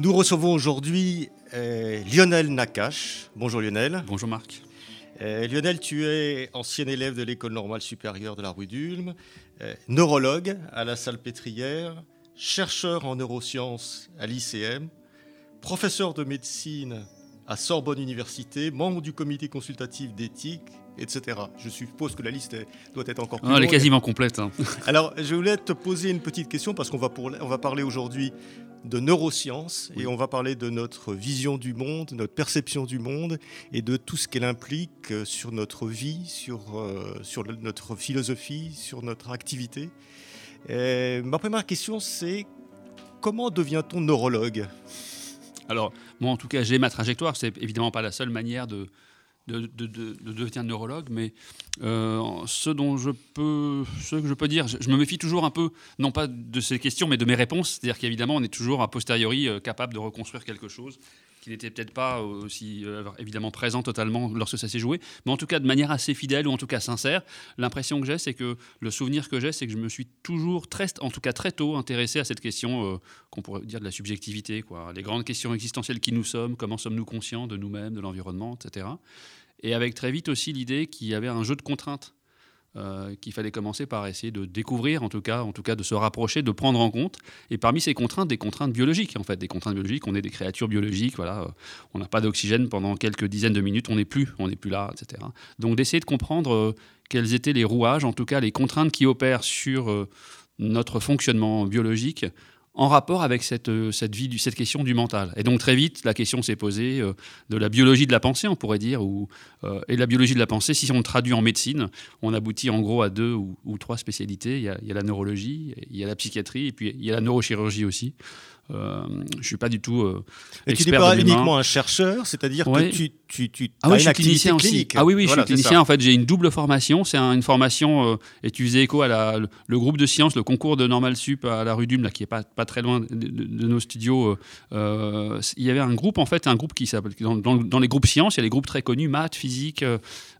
Nous recevons aujourd'hui euh, Lionel Nakache. Bonjour Lionel. Bonjour Marc. Euh, Lionel, tu es ancien élève de l'école normale supérieure de la rue d'Ulm, euh, neurologue à la Salpêtrière, chercheur en neurosciences à l'ICM, professeur de médecine à Sorbonne Université, membre du comité consultatif d'éthique, etc. Je suppose que la liste doit être encore plus ah. Elle est quasiment complète. hein. Alors, je voulais te poser une petite question parce qu'on va, pour- on va parler aujourd'hui de neurosciences et on va parler de notre vision du monde, notre perception du monde et de tout ce qu'elle implique euh, sur notre vie, sur, euh, sur le- notre philosophie, sur notre activité. Euh, ma première question, c'est comment devient-on neurologue? Alors, moi en tout cas, j'ai ma trajectoire. C'est évidemment pas la seule manière de, de, de- de- de devenir neurologue, mais euh, ce dont je peux, ce que je peux dire, je, me méfie toujours un peu, non pas de ces questions, mais de mes réponses. C'est-à-dire qu'évidemment, on est toujours a posteriori euh, capable de reconstruire quelque chose qui n'était peut-être pas aussi euh, évidemment présent totalement lorsque ça s'est joué, mais en tout cas de manière assez fidèle ou en tout cas sincère. L'impression que j'ai, c'est que le souvenir que j'ai, c'est que je me suis toujours très, en tout cas très tôt, intéressé à cette question qu'on pourrait dire de la subjectivité, quoi. Les grandes questions existentielles qui nous sommes, comment sommes-nous conscients de nous-mêmes, de l'environnement, etc. Et avec très vite aussi l'idée qu'il y avait un jeu de contraintes. euh, qu'il fallait commencer par essayer de découvrir, en tout cas, en tout cas, de se rapprocher, de prendre en compte. Et parmi ces contraintes, des contraintes biologiques, en fait, des contraintes biologiques. On est des créatures biologiques, voilà. euh, On n'a pas d'oxygène pendant quelques dizaines de minutes, on n'est plus, on n'est plus là, etc. Donc d'essayer de comprendre euh, quels étaient les rouages, en tout cas les contraintes qui opèrent sur euh, notre fonctionnement biologique en rapport avec cette, euh, cette, question du mental. Et donc très vite, la question s'est posée euh, de la biologie de la pensée, on pourrait dire, ou, euh, et la biologie de la pensée, si on le traduit en médecine, on aboutit en gros à deux ou, trois spécialités. Il y a la neurologie, il y a la psychiatrie, et puis il y a la neurochirurgie aussi. Euh, je ne suis pas du tout euh, Et tu n'es pas uniquement un chercheur, c'est-à-dire Ouais. que tu, tu, tu Ah as oui, une je suis activité clinicien aussi. clinique. Ah oui, oui, Voilà, je suis ça. clinicien. En fait, j'ai une double formation. C'est un- une formation, euh, et tu faisais écho à la- le, le groupe de sciences, le concours de Normal Sup à la rue d'Ulm, là, qui est pas, pas très loin de, de- de nos studios. euh, euh, il y avait un groupe, en fait, un groupe qui s'appelle. Dans, dans- dans les groupes sciences, il y a les groupes très connus, maths, physique,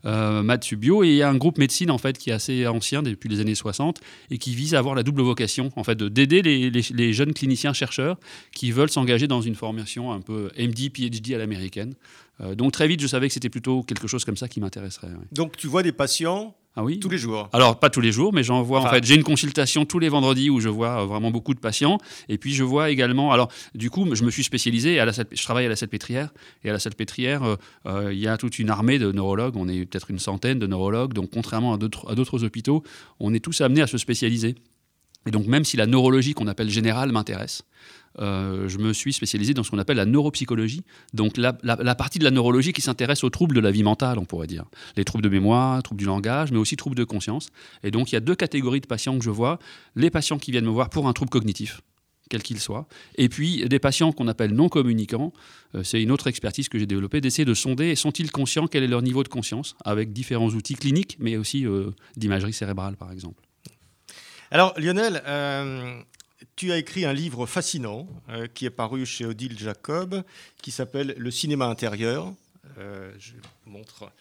euh, maths, et il y a un groupe médecine, en fait, qui est assez ancien depuis les années 60 et qui vise à avoir la double vocation, en fait, de- d'aider les, jeunes cliniciens chercheurs qui veulent s'engager dans une formation un peu MD, PhD à l'américaine. Euh, donc très vite, je savais que c'était plutôt quelque chose comme ça qui m'intéresserait. Donc tu vois des patients Ah oui tous les jours. alors, pas tous les jours, mais j'en vois en fait. J'ai une consultation tous les vendredis où je vois euh, vraiment beaucoup de patients. Et puis, je vois également. Alors, du coup, je me suis spécialisé. À la, Salp- je travaille à la Salpêtrière. Et à la Salpêtrière, euh, euh, il y a toute une armée de neurologues. On est peut-être une centaine de neurologues. Donc, contrairement à d'autres hôpitaux, on est tous amenés à se spécialiser. Et donc, même si la neurologie qu'on appelle générale m'intéresse, euh, je me suis spécialisé dans ce qu'on appelle la neuropsychologie, donc la, partie de la neurologie qui s'intéresse aux troubles de la vie mentale, on pourrait dire. Les troubles de mémoire, troubles du langage, mais aussi troubles de conscience. Et donc il y a deux catégories de patients que je vois. Les patients qui viennent me voir pour un trouble cognitif, quel qu'il soit, et puis des patients qu'on appelle non communicants. Euh, C'est une autre expertise que j'ai développée, d'essayer de sonder, sont-ils conscients, quel est leur niveau de conscience, avec différents outils cliniques, mais aussi euh, d'imagerie cérébrale, par exemple. Alors Lionel, tu as écrit un livre fascinant euh, qui est paru chez Odile Jacob, qui s'appelle Le cinéma intérieur. Euh, je vous montre.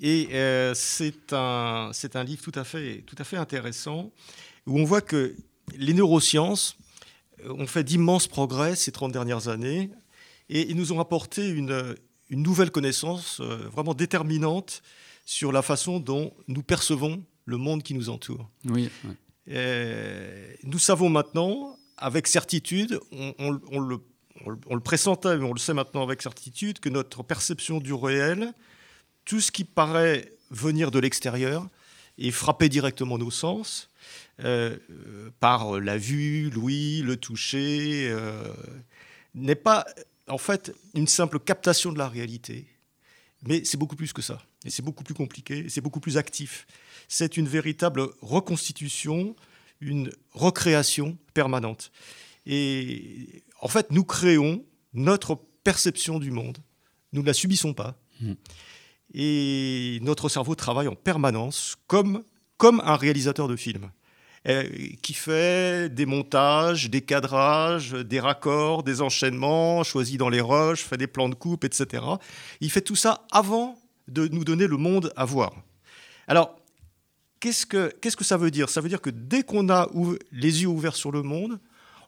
Et euh, c'est un, un livre tout à, fait, tout à fait intéressant, où on voit que les neurosciences ont fait d'immenses progrès ces 30 dernières années, et ils nous ont apporté une, une nouvelle connaissance vraiment déterminante sur la façon dont nous percevons le monde qui nous entoure. Oui. Euh, nous savons maintenant, avec certitude, on, le, pressentait, mais on le sait maintenant avec certitude, que notre perception du réel, tout ce qui paraît venir de l'extérieur et frapper directement nos sens, euh, par la vue, l'ouïe, le toucher, euh, n'est pas en fait une simple captation de la réalité, mais c'est beaucoup plus que ça. Et c'est beaucoup plus compliqué, et c'est beaucoup plus actif. C'est une véritable reconstitution, une recréation permanente. Et en fait, nous créons notre perception du monde. Nous ne la subissons pas. Mmh. Et notre cerveau travaille en permanence comme, comme un réalisateur de film. Euh, qui fait des montages, des cadrages, des raccords, des enchaînements, choisit dans les rushs, fait des plans de coupe, etc. Il fait tout ça avant de nous donner le monde à voir. Alors, qu'est-ce que, qu'est-ce que ça veut dire? Ça veut dire que dès qu'on a les yeux ouverts sur le monde,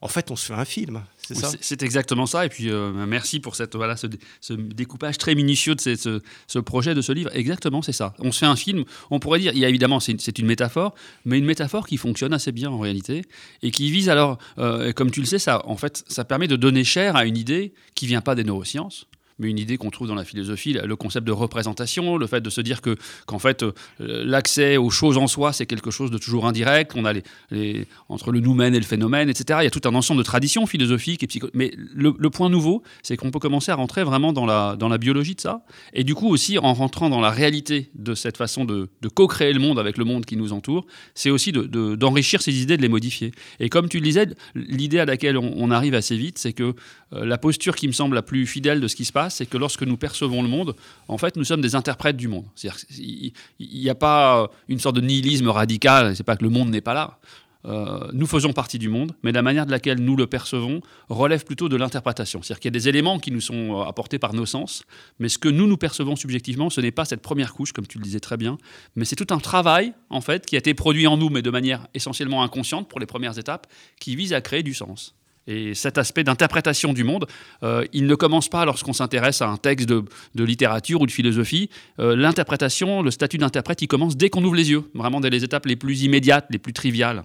en fait, on se fait un film. C'est ça C'est exactement ça. Et puis, euh, merci pour cette, voilà, ce, découpage très minutieux de ce, projet, de ce livre. Exactement, c'est ça. On se fait un film. On pourrait dire, il y a évidemment, c'est une, métaphore, mais une métaphore qui fonctionne assez bien en réalité et qui vise alors, euh, comme tu le sais, ça, en fait, ça permet de donner chair à une idée qui vient pas des neurosciences mais une idée qu'on trouve dans la philosophie, le concept de représentation, le fait de se dire que qu'en fait euh, l'accès aux choses en soi c'est quelque chose de toujours indirect, on a les, entre le noumen et le phénomène, etc. Il y a tout un ensemble de traditions philosophiques et psycho mais le, point nouveau, c'est qu'on peut commencer à rentrer vraiment dans la dans la biologie de ça, et du coup aussi en rentrant dans la réalité de cette façon de, de co-créer le monde avec le monde qui nous entoure, c'est aussi d'enrichir de, ces idées, de les modifier. Et comme tu le disais, l'idée à laquelle on, arrive assez vite, c'est que la posture qui me semble la plus fidèle de ce qui se passe, c'est que lorsque nous percevons le monde, en fait, nous sommes des interprètes du monde. Il n'y a pas une sorte de nihilisme radical, c'est pas que le monde n'est pas là. Euh, nous faisons partie du monde, mais la manière de laquelle nous le percevons relève plutôt de l'interprétation. C'est-à-dire qu'il y a des éléments qui nous sont euh, apportés par nos sens, mais ce que nous nous percevons subjectivement, ce n'est pas cette première couche, comme tu le disais très bien, mais c'est tout un travail, en fait, qui a été produit en nous, mais de manière essentiellement inconsciente pour les premières étapes, qui vise à créer du sens. Et cet aspect d'interprétation du monde, euh, il ne commence pas lorsqu'on s'intéresse à un texte de, littérature ou de philosophie. Euh, l'interprétation, le statut d'interprète, il commence dès qu'on ouvre les yeux, vraiment dès les étapes les plus immédiates, les plus triviales.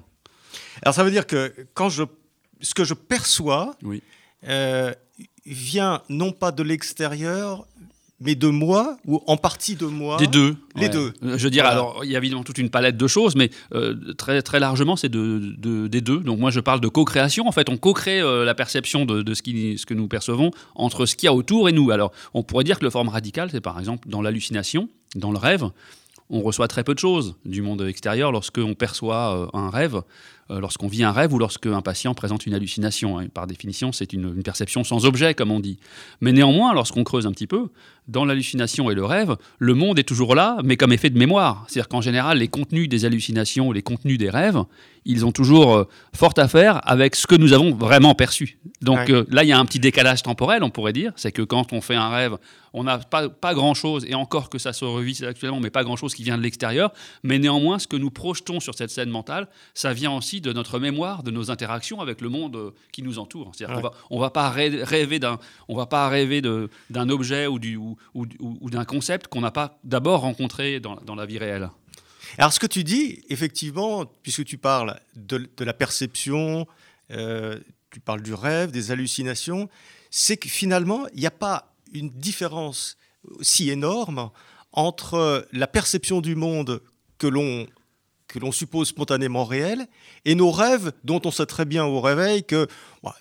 Alors ça veut dire que quand je, ce que je perçois oui. Euh, vient non pas de l'extérieur, mais de moi ou en partie de moi Des deux. Les deux. Euh, je dirais, alors, il y a évidemment toute une palette de choses, mais euh, très, très largement, c'est de, des deux. Donc, moi, je parle de co-création. En fait, on co-crée euh, la perception de, ce, qui, ce que nous percevons entre ce qu'il y a autour et nous. Alors, on pourrait dire que le forme radicale, c'est par exemple dans l'hallucination, dans le rêve, on reçoit très peu de choses du monde extérieur lorsqu'on perçoit un rêve. Lorsqu'on vit un rêve ou lorsqu'un patient présente une hallucination. Par définition, c'est une, perception sans objet, comme on dit. Mais néanmoins, lorsqu'on creuse un petit peu, dans l'hallucination et le rêve, le monde est toujours là, mais comme effet de mémoire. C'est-à-dire qu'en général, les contenus des hallucinations, les contenus des rêves, ils ont toujours euh, fort à faire avec ce que nous avons vraiment perçu. Donc euh, là, il y a un petit décalage temporel, on pourrait dire. C'est que quand on fait un rêve, on n'a pas, pas grand-chose, et encore que ça se revise actuellement, mais pas grand-chose qui vient de l'extérieur. Mais néanmoins, ce que nous projetons sur cette scène mentale, ça vient aussi de notre mémoire, de nos interactions avec le monde euh, qui nous entoure. C'est-à-dire va, on va pas rêver d'un, on va pas rêver d'un objet ou, du, ou, ou, d'un concept qu'on n'a pas d'abord rencontré dans, la vie réelle. Alors ce que tu dis, effectivement, puisque tu parles de, la perception, euh, tu parles du rêve, des hallucinations, c'est que finalement, il n'y a pas une différence si énorme entre la perception du monde que l'on que l'on suppose spontanément réel, et nos rêves, dont on sait très bien au réveil que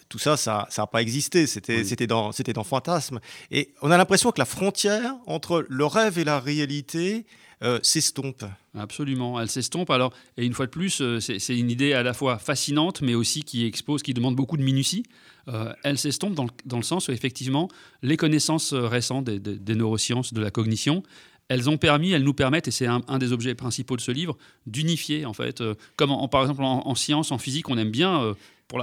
tout ça, ça n'a pas existé, c'était c'était dans, dans fantasme. Et on a l'impression que la frontière entre le rêve et la réalité euh, s'estompe. Absolument, elle s'estompe. Alors, et une fois de plus, euh, c'est une idée à la fois fascinante, mais aussi qui expose, qui demande beaucoup de minutie. Euh, elle s'estompe dans, dans, le sens où, effectivement, les connaissances récentes des, des neurosciences, de la cognition, elles ont permis, elles nous permettent, et c'est un, des objets principaux de ce livre, d'unifier en fait. Euh, comme par exemple en, en, science, en physique, on aime bien euh,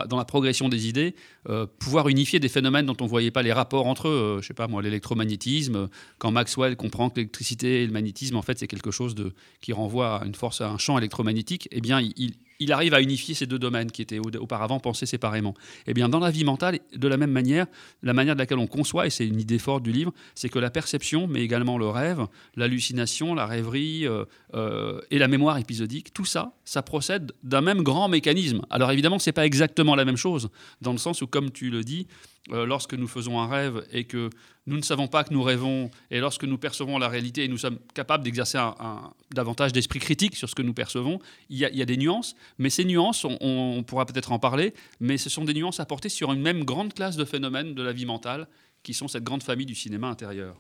dans la progression des idées, euh, pouvoir unifier des phénomènes dont on ne voyait pas les rapports entre eux. je sais pas moi, l'électromagnétisme, quand Maxwell comprend que l'électricité et le magnétisme, en fait, c'est quelque chose qui renvoie à une force, à un champ électromagnétique, eh bien, il, arrive à unifier ces deux domaines qui étaient auparavant pensés séparément. Eh bien, dans la vie mentale, de la même manière, la manière de laquelle on conçoit, et c'est une idée forte du livre, c'est que la perception, mais également le rêve, l'hallucination, la rêverie euh, euh, et la mémoire épisodique, tout ça, ça procède d'un même grand mécanisme. Alors évidemment, ce n'est pas exactement la même chose, dans le sens où, comme tu le dis, euh, lorsque nous faisons un rêve et que nous ne savons pas que nous rêvons, et lorsque nous percevons la réalité et nous sommes capables d'exercer un, davantage d'esprit critique sur ce que nous percevons, il y, a, des nuances, mais ces nuances, on, pourra peut-être en parler, mais ce sont des nuances apportées sur une même grande classe de phénomènes de la vie mentale, qui sont cette grande famille du cinéma intérieur.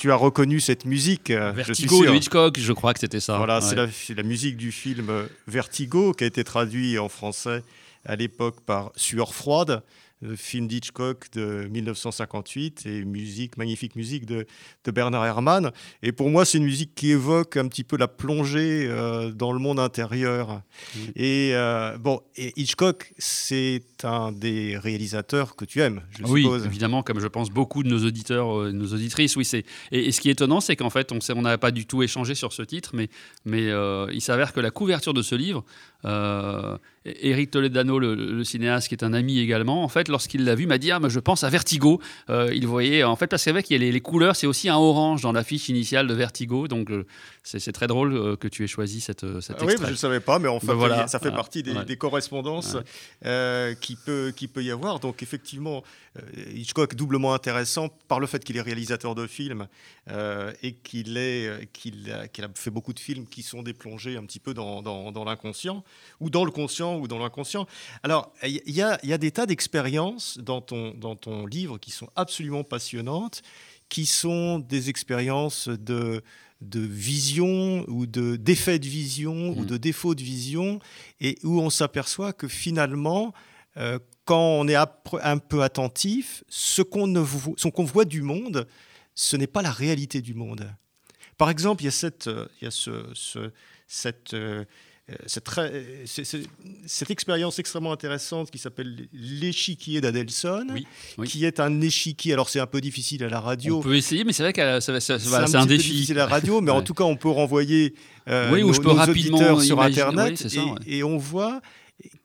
Tu as reconnu cette musique. euh, je Vertigo de Hitchcock, je crois que c'était ça. Voilà, c'est Ouais. la, c'est la musique du film euh, Vertigo qui a été traduit en français à l'époque par Sueur froide, film d'Hitchcock de 1958 et musique, magnifique musique de, de Bernard Herrmann. Et pour moi, c'est une musique qui évoque un petit peu la plongée euh, dans le monde intérieur. Et euh, bon, et Hitchcock, c'est un des réalisateurs que tu aimes, je Oui, suppose. évidemment, comme je pense beaucoup de nos auditeurs, euh, nos auditrices, oui, c'est. Et, et ce qui est étonnant, c'est qu'en fait, on n'a pas du tout échangé sur ce titre, mais, mais euh, il s'avère que la couverture de ce livre, euh, Eric Toledano, le, le cinéaste, qui est un ami également, en fait, lorsqu'il l'a vu, m'a dit ah, mais je pense à Vertigo. Euh, il voyait, en fait, parce qu'avec les, les couleurs, c'est aussi un orange dans l'affiche initiale de Vertigo, donc euh, c'est très drôle euh, que tu aies choisi cette, euh, cet Ah oui, je ne savais pas, mais enfin, Ben voilà. ça fait Ah, partie des, ouais. des correspondances Ouais. qui, peut, qui peut y avoir. Donc, effectivement, Hitchcock doublement intéressant par le fait qu'il est réalisateur de films euh, et qu'il euh, qu'il a, fait beaucoup de films qui sont des plongées un petit peu dans, dans, dans l'inconscient, ou dans le conscient, ou dans l'inconscient. Alors, il y, a- il y a des tas d'expériences dans ton, dans ton livre qui sont absolument passionnantes, qui sont des expériences de de vision ou de d'effet de vision ou Mm. de défaut de vision et où on s'aperçoit que finalement euh, quand on est un peu attentif ce qu'on voit du monde ce n'est pas la réalité du monde par exemple il y a cette euh, il y a ce, ce- cette euh, euh, cette, très- euh, c'est- c'est- cette expérience extrêmement intéressante qui s'appelle l'échiquier d'Adelson, Oui, oui. qui est un échiquier. Alors c'est un peu difficile à la radio, On peut essayer, mais c'est vrai que ça- c'est un, c'est un défi. difficile à la radio, mais en tout cas, on peut renvoyer euh, Oui, ou nos, je peux nos rapidement auditeurs sur Internet oui, c'est ça, et, ouais. et on voit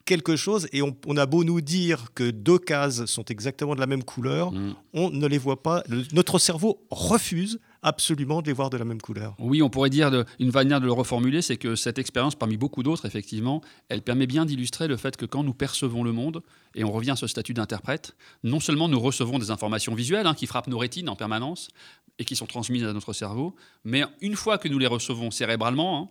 quelque chose et on, on a beau nous dire que deux cases sont exactement de la même couleur, Mm. on ne les voit pas. Le- notre cerveau refuse absolument de les voir de la même couleur. Oui, on pourrait dire, de- une manière de le reformuler, c'est que cette expérience, parmi beaucoup d'autres, effectivement, elle permet bien d'illustrer le fait que quand nous percevons le monde, et on revient à ce statut d'interprète, non seulement nous recevons des informations visuelles hein, qui frappent nos rétines en permanence et qui sont transmises à notre cerveau, mais une fois que nous les recevons cérébralement, hein,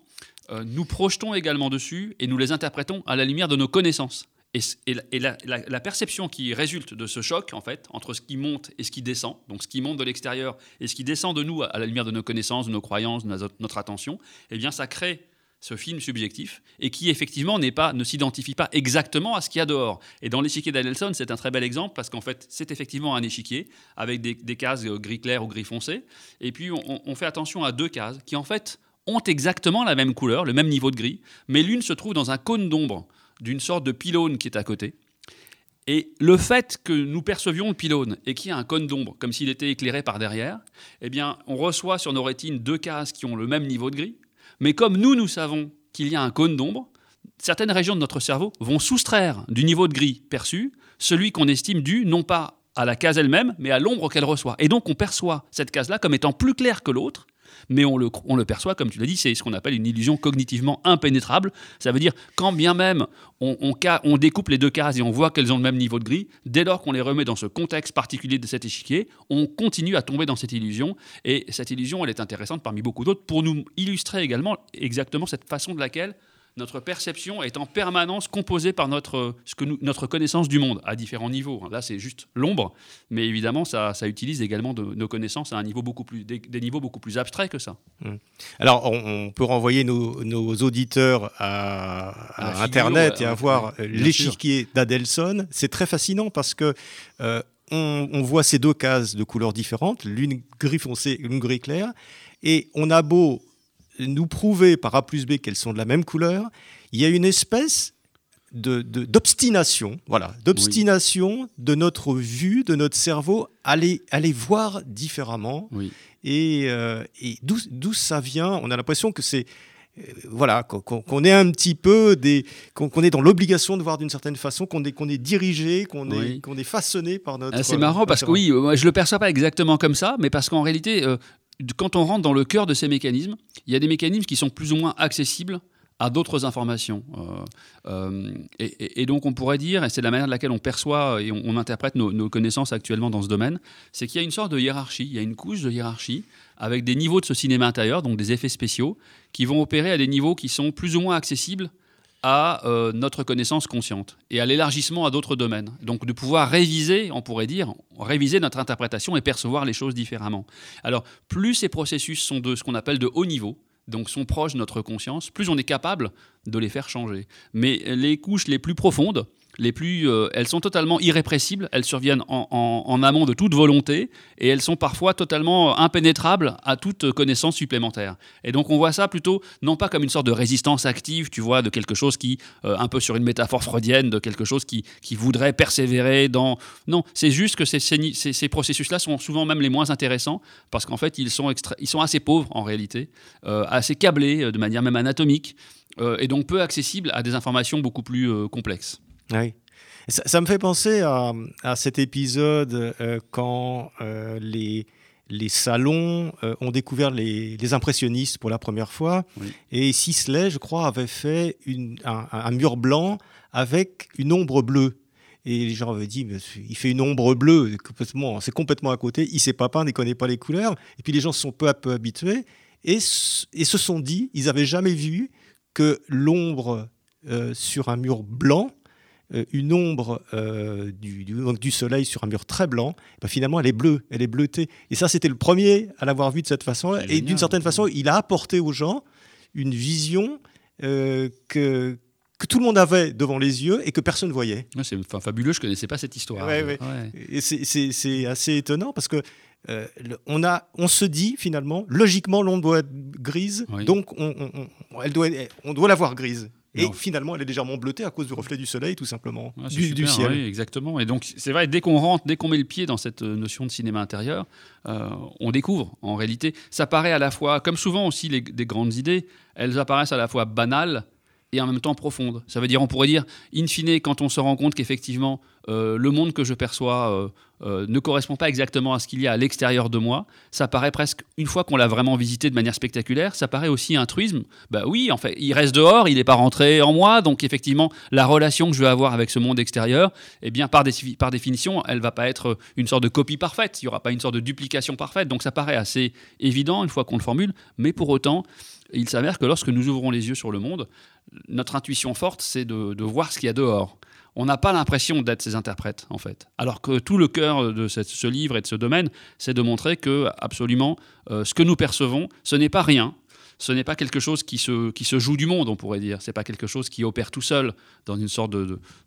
euh, nous projetons également dessus et nous les interprétons à la lumière de nos connaissances. Et, la- perception qui résulte de ce choc, en fait, entre ce qui monte et ce qui descend, donc ce qui monte de l'extérieur et ce qui descend de nous à, la lumière de nos connaissances, de nos croyances, de notre, attention, eh bien, ça crée ce film subjectif et qui effectivement pas, ne s'identifie pas exactement à ce qu'il y a dehors. Et dans l'échiquier d'Adelson, c'est un très bel exemple parce qu'en fait, c'est effectivement un échiquier avec des, cases euh, gris clair ou gris foncé. Et puis, on fait attention à deux cases qui en fait ont exactement la même couleur, le même niveau de gris, mais l'une se trouve dans un cône d'ombre d'une sorte de pylône qui est à côté. Et le fait que nous percevions le pylône et qu'il y a un cône d'ombre, comme s'il était éclairé par derrière, eh bien, on reçoit sur nos rétines deux cases qui ont le même niveau de gris. Mais comme nous, nous savons qu'il y a un cône d'ombre, certaines régions de notre cerveau vont soustraire du niveau de gris perçu celui qu'on estime dû non pas à la case elle-même, mais à l'ombre qu'elle reçoit. Et donc on perçoit cette case-là comme étant plus claire que l'autre, mais on le, perçoit, comme tu l'as dit, c'est ce qu'on appelle une illusion cognitivement impénétrable. Ça veut dire quand bien même on, on découpe les deux cases et on voit qu'elles ont le même niveau de gris, dès lors qu'on les remet dans ce contexte particulier de cet échiquier, on continue à tomber dans cette illusion. Et cette illusion, elle est intéressante parmi beaucoup d'autres pour nous illustrer également exactement cette façon de laquelle notre perception est en permanence composée par notre, ce que nous- notre connaissance du monde à différents niveaux. Là, c'est juste l'ombre, mais évidemment, ça, ça utilise également de- nos connaissances à un niveau beaucoup plus, des, des niveaux beaucoup plus abstraits que ça. Alors, on, on peut renvoyer nos, nos auditeurs à, Internet et à voir l'échiquier d'Adelson. C'est très fascinant parce que euh, on, on voit ces deux cases de couleurs différentes, l'une gris foncé, l'une gris clair, et on a beau nous prouver par A plus B qu'elles sont de la même couleur, il y a une espèce de- de- d'obstination, voilà, d'obstination de notre vue, de notre cerveau à les, à les voir différemment. Oui. Et, euh, et d'où ça vient On a l'impression que c'est euh, voilà qu'on est un petit peu des qu'on est dans l'obligation de voir d'une certaine façon, qu'on est qu'on est dirigé, qu'on est Oui. qu'on est façonné par notre. Ah, c'est marrant parce que oui, moi, je le perçois pas exactement comme ça, mais parce qu'en réalité, euh, quand on rentre dans le cœur de ces mécanismes, il y a des mécanismes qui sont plus ou moins accessibles à d'autres informations. Euh, euh, et, donc on pourrait dire, et c'est la manière de laquelle on perçoit et on, on interprète nos, nos connaissances actuellement dans ce domaine, c'est qu'il y a une sorte de hiérarchie, il y a une couche de hiérarchie avec des niveaux de ce cinéma intérieur, donc des effets spéciaux, qui vont opérer à des niveaux qui sont plus ou moins accessibles à euh, notre connaissance consciente et à l'élargissement à d'autres domaines. Donc de pouvoir réviser, on pourrait dire, réviser notre interprétation et percevoir les choses différemment. Alors plus ces processus sont de ce qu'on appelle de haut niveau, donc sont proches de notre conscience, plus on est capable de les faire changer. Mais les couches les plus profondes, plus, euh, elles sont totalement irrépressibles, elles surviennent en, amont de toute volonté et elles sont parfois totalement impénétrables à toute connaissance supplémentaire. Et donc on voit ça plutôt non pas comme une sorte de résistance active, tu vois, de quelque chose qui, euh, un peu sur une métaphore freudienne, de quelque chose qui, voudrait persévérer dans... Non, c'est juste que ces, ces, processus-là sont souvent même les moins intéressants parce qu'en fait ils sont, ils sont assez pauvres en réalité, euh, assez câblés de manière même anatomique et donc peu accessibles à des informations beaucoup plus complexes. Oui. Ça, me fait penser à, cet épisode euh, quand euh, les, les salons euh, ont découvert les, impressionnistes pour la première fois. Et Sisley, je crois, avait fait une, un, mur blanc avec une ombre bleue. Et les gens avaient dit, il fait une ombre bleue, c'est complètement à côté, il ne sait pas peindre, il ne connaît pas les couleurs. Et puis les gens se sont peu à peu habitués et, et se sont dit, ils n'avaient jamais vu que l'ombre sur un mur blanc une ombre euh, du, du, soleil sur un mur très blanc, ben finalement elle est bleue, elle est bleutée. Et ça, c'était le premier à l'avoir vu de cette façon Et d'une certaine façon, il a apporté aux gens une vision euh, que, que tout le monde avait devant les yeux et que personne ne voyait. c'est fabuleux, je ne connaissais pas cette histoire. C'est assez étonnant parce que on, a, on se dit finalement, logiquement, l'ombre doit être grise, donc on, on, elle doit, on doit la voir grise. Et finalement, elle est légèrement bleutée à cause du reflet du soleil, tout simplement, du, ciel. Oui, exactement. Et donc, c'est vrai, dès qu'on rentre, dès qu'on met le pied dans cette euh, notion de cinéma intérieur, euh, on découvre, en réalité, ça paraît à la fois, comme souvent aussi les, des grandes idées, elles apparaissent à la fois banales et en même temps profonde. Ça veut dire, on pourrait dire, in fine, quand on se rend compte qu'effectivement, euh, le monde que je perçois euh, euh, ne correspond pas exactement à ce qu'il y a à l'extérieur de moi, ça paraît presque, une fois qu'on l'a vraiment visité de manière spectaculaire, ça paraît aussi un truisme. Bah oui, en fait, il reste dehors, il n'est pas rentré en moi, donc effectivement, la relation que je vais avoir avec ce monde extérieur, eh bien, par, par définition, elle va pas être une sorte de copie parfaite, il n'y aura pas une sorte de duplication parfaite, donc ça paraît assez évident une fois qu'on le formule, mais pour autant, il s'avère que lorsque nous ouvrons les yeux sur le monde, notre intuition forte, c'est de, voir ce qu'il y a dehors. On n'a pas l'impression d'être ses interprètes, en fait. Alors que tout le cœur de ce livre et de ce domaine, c'est de montrer que, absolument, euh, ce que nous percevons, ce n'est pas rien, ce n'est pas quelque chose qui se, qui se joue du monde, on pourrait dire. Ce n'est pas quelque chose qui opère tout seul dans une sorte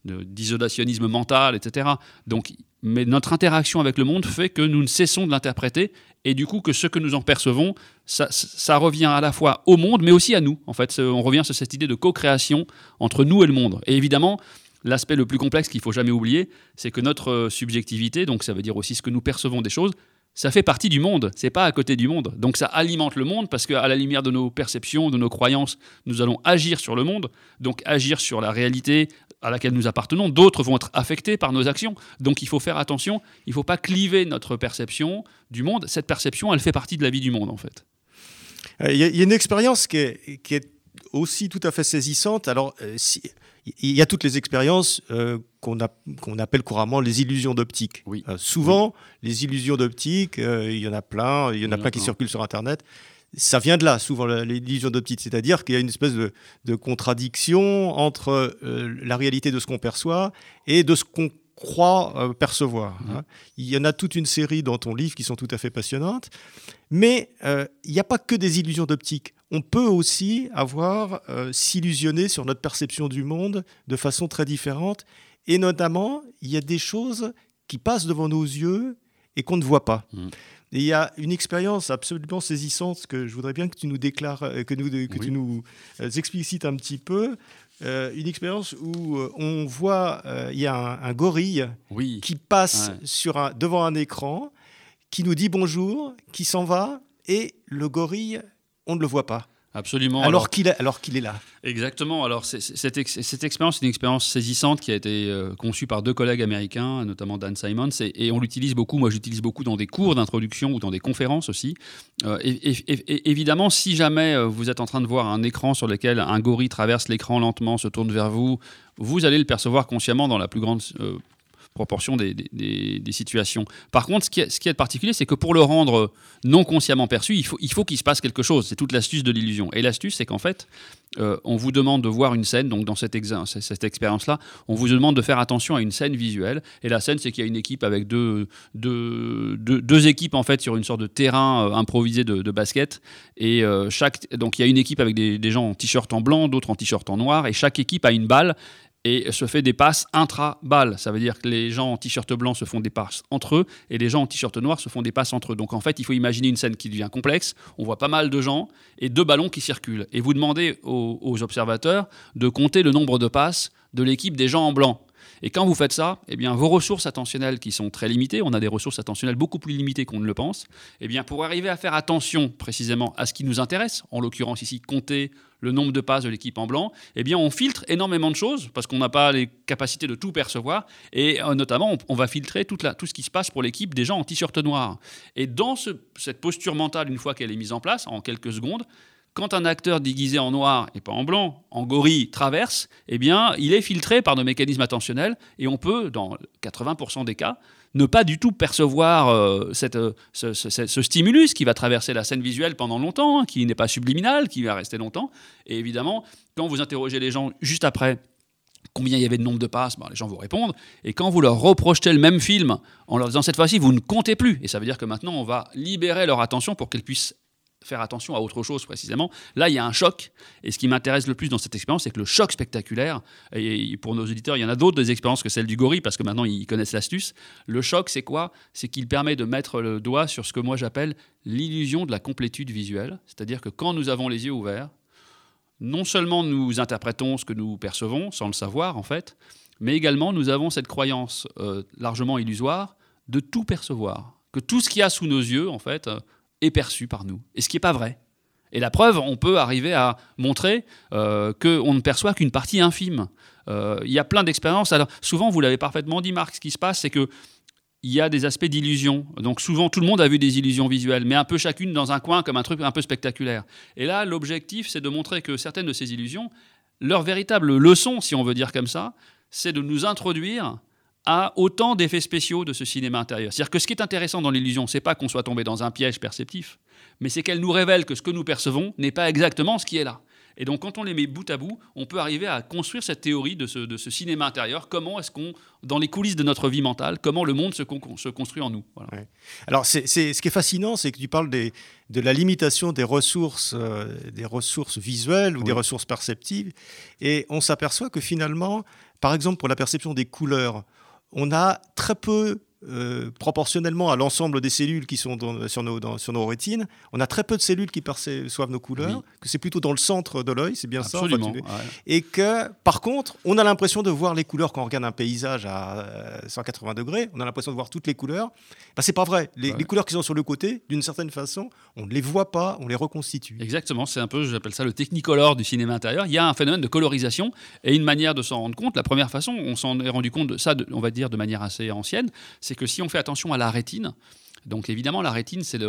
d'isolationnisme de, mental, etc. Donc, mais notre interaction avec le monde fait que nous ne cessons de l'interpréter et du coup que ce que nous en percevons, ça, ça, revient à la fois au monde, mais aussi à nous. En fait, on revient sur cette idée de co-création entre nous et le monde. Et évidemment, l'aspect le plus complexe qu'il faut jamais oublier, c'est que notre subjectivité, donc ça veut dire aussi ce que nous percevons des choses, ça fait partie du monde, c'est pas à côté du monde. Donc ça alimente le monde parce qu'à la lumière de nos perceptions, de nos croyances, nous allons agir sur le monde, donc agir sur la réalité à laquelle nous appartenons. D'autres vont être affectés par nos actions. Donc il faut faire attention, il ne faut pas cliver notre perception du monde. Cette perception, elle fait partie de la vie du monde en fait. Euh, il y, a une expérience qui est, aussi tout à fait saisissante. Alors, euh, il y a toutes les expériences euh, qu'on appelle couramment les illusions d'optique. Euh, souvent, les illusions d'optique, euh, il y en a plein, il y en a plein qui circulent sur Internet. Ça vient de là, souvent, l'illusion d'optique. C'est-à-dire qu'il y a une espèce de, contradiction entre la réalité de ce qu'on perçoit et de ce qu'on croit percevoir. Hein. Il y en a toute une série dans ton livre qui sont tout à fait passionnantes. Mais il n'y a pas que des illusions d'optique on peut aussi avoir euh, s'illusionner sur notre perception du monde de façon très différente. Et notamment, il y a des choses qui passent devant nos yeux et qu'on ne voit pas. Mm. Et il y a une expérience absolument saisissante que je voudrais bien que tu nous déclares, euh, que, nous, que tu nous euh, explicites un petit peu. une expérience où on voit, il y a un, gorille qui passe sur un, devant un écran, qui nous dit bonjour, qui s'en va, et le gorille on ne le voit pas. Absolument. Alors, qu'il est, alors qu'il est là. Exactement. Alors cette, expérience est une expérience saisissante qui a été euh, conçue par deux collègues américains, notamment Dan Simons, et, on l'utilise beaucoup. Moi, j'utilise beaucoup dans des cours d'introduction ou dans des conférences aussi. Euh, et, évidemment, si jamais euh, vous êtes en train de voir un écran sur lequel un gorille traverse l'écran lentement, se tourne vers vous, vous allez le percevoir consciemment dans la plus grande proportion des, situations. Par contre, ce qui est, ce particulier, c'est que pour le rendre non consciemment perçu, il faut, il faut qu'il se passe quelque chose. C'est toute l'astuce de l'illusion. Et l'astuce, c'est qu'en fait, euh, on vous demande de voir une scène, donc dans cette, expérience-là, on vous demande de faire attention à une scène visuelle. Et la scène, c'est qu'il y a une équipe avec deux, deux, deux, équipes en fait sur une sorte de terrain euh, improvisé de, basket. Et euh, chaque, donc il y a une équipe avec des, des gens en t-shirt en blanc, d'autres en t-shirt en noir, et chaque équipe a une balle et se fait des passes intra-balles. Ça veut dire que les gens en t-shirt blanc se font des passes entre eux et les gens en t-shirt noir se font des passes entre eux. Donc en fait, il faut imaginer une scène qui devient complexe. On voit pas mal de gens et deux ballons qui circulent. Et vous demandez aux, observateurs de compter le nombre de passes de l'équipe des gens en blanc. Et quand vous faites ça, eh bien, vos ressources attentionnelles qui sont très limitées, on a des ressources attentionnelles beaucoup plus limitées qu'on ne le pense, eh bien, pour arriver à faire attention précisément à ce qui nous intéresse, en l'occurrence ici compter le nombre de passes de l'équipe en blanc, eh bien on filtre énormément de choses parce qu'on n'a pas les capacités de tout percevoir et euh, notamment on, va filtrer tout ce qui se passe pour l'équipe gens en t-shirt noir. Et dans cette posture mentale, une fois qu'elle est mise en place, en quelques secondes, quand un acteur déguisé en noir et pas en blanc, en gorille, traverse, eh bien, il est filtré par nos mécanismes attentionnels et on peut, dans 80% des cas, ne pas du tout percevoir euh, cette, euh, ce, stimulus qui va traverser la scène visuelle pendant longtemps, hein, qui n'est pas subliminal, qui va rester longtemps. Et évidemment, quand vous interrogez les gens juste après combien il y avait de nombre de passes, ben, les gens vous répondent. Et quand vous leur reprojetez le même film en leur disant cette fois-ci, vous ne comptez plus. Et ça veut dire que maintenant, on va libérer leur attention pour qu'elles puissent faire attention à autre chose précisément. Là, il y a un choc. Et ce qui m'intéresse le plus dans cette expérience, c'est que le choc spectaculaire, et pour nos auditeurs, il y en a d'autres des expériences que celle du gorille, parce que maintenant ils connaissent l'astuce. Le choc, c'est quoi? C'est qu'il permet de mettre le doigt sur ce que moi j'appelle l'illusion de la complétude visuelle. C'est-à-dire que quand nous avons les yeux ouverts, non seulement nous interprétons ce que nous percevons, sans le savoir en fait, mais également nous avons cette croyance euh, largement illusoire de tout percevoir. Que tout ce qu'il y a sous nos yeux, en fait, euh, est perçu par nous. Et ce qui n'est pas vrai. Et la preuve, on peut arriver à montrer euh, qu'on ne perçoit qu'une partie infime. Euh, il y a plein d'expériences. Alors souvent, vous l'avez parfaitement dit, Marc, ce qui se passe, c'est que il y a des aspects d'illusion. Donc souvent, tout le monde a vu des illusions visuelles, mais un peu chacune dans un coin, comme un truc un peu spectaculaire. Et là, l'objectif, c'est de montrer que certaines de ces illusions, leur véritable leçon, si on veut dire comme ça, c'est de nous introduire a autant d'effets spéciaux de ce cinéma intérieur. C'est-à-dire que ce qui est intéressant dans l'illusion, c'est pas qu'on soit tombé dans un piège perceptif, mais c'est qu'elle nous révèle que ce que nous percevons n'est pas exactement ce qui est là. Et donc, quand on les met bout à bout, on peut arriver à construire cette théorie de ce, de ce cinéma intérieur. Comment est-ce qu'on, dans les coulisses de notre vie mentale, comment le monde se, se construit en nous? Alors, c'est, ce qui est fascinant, c'est que tu parles des, de la limitation des ressources, euh, des ressources visuelles ou des ressources perceptives. Et on s'aperçoit que finalement, par exemple, pour la perception des couleurs, on a très peu euh, proportionnellement à l'ensemble des cellules qui sont sur, nos, sur, nos, rétines, on a très peu de cellules qui perçoivent nos couleurs, que c'est plutôt dans le centre de l'œil, c'est bien ça. Et que, par contre, on a l'impression de voir les couleurs quand on regarde un paysage à 180 euh, degrés, on a l'impression de voir toutes les couleurs. Ben, c'est pas vrai. Les, couleurs qui sont sur le côté, d'une certaine façon, on ne les voit pas, on les reconstitue. Exactement, c'est un peu, j'appelle ça le technicolor du cinéma intérieur. Il y a un phénomène de colorisation et une manière de s'en rendre compte. La première façon, on s'en est rendu compte de ça, on va dire de manière assez ancienne, c'est que si on fait attention à la rétine, donc évidemment, la rétine, c'est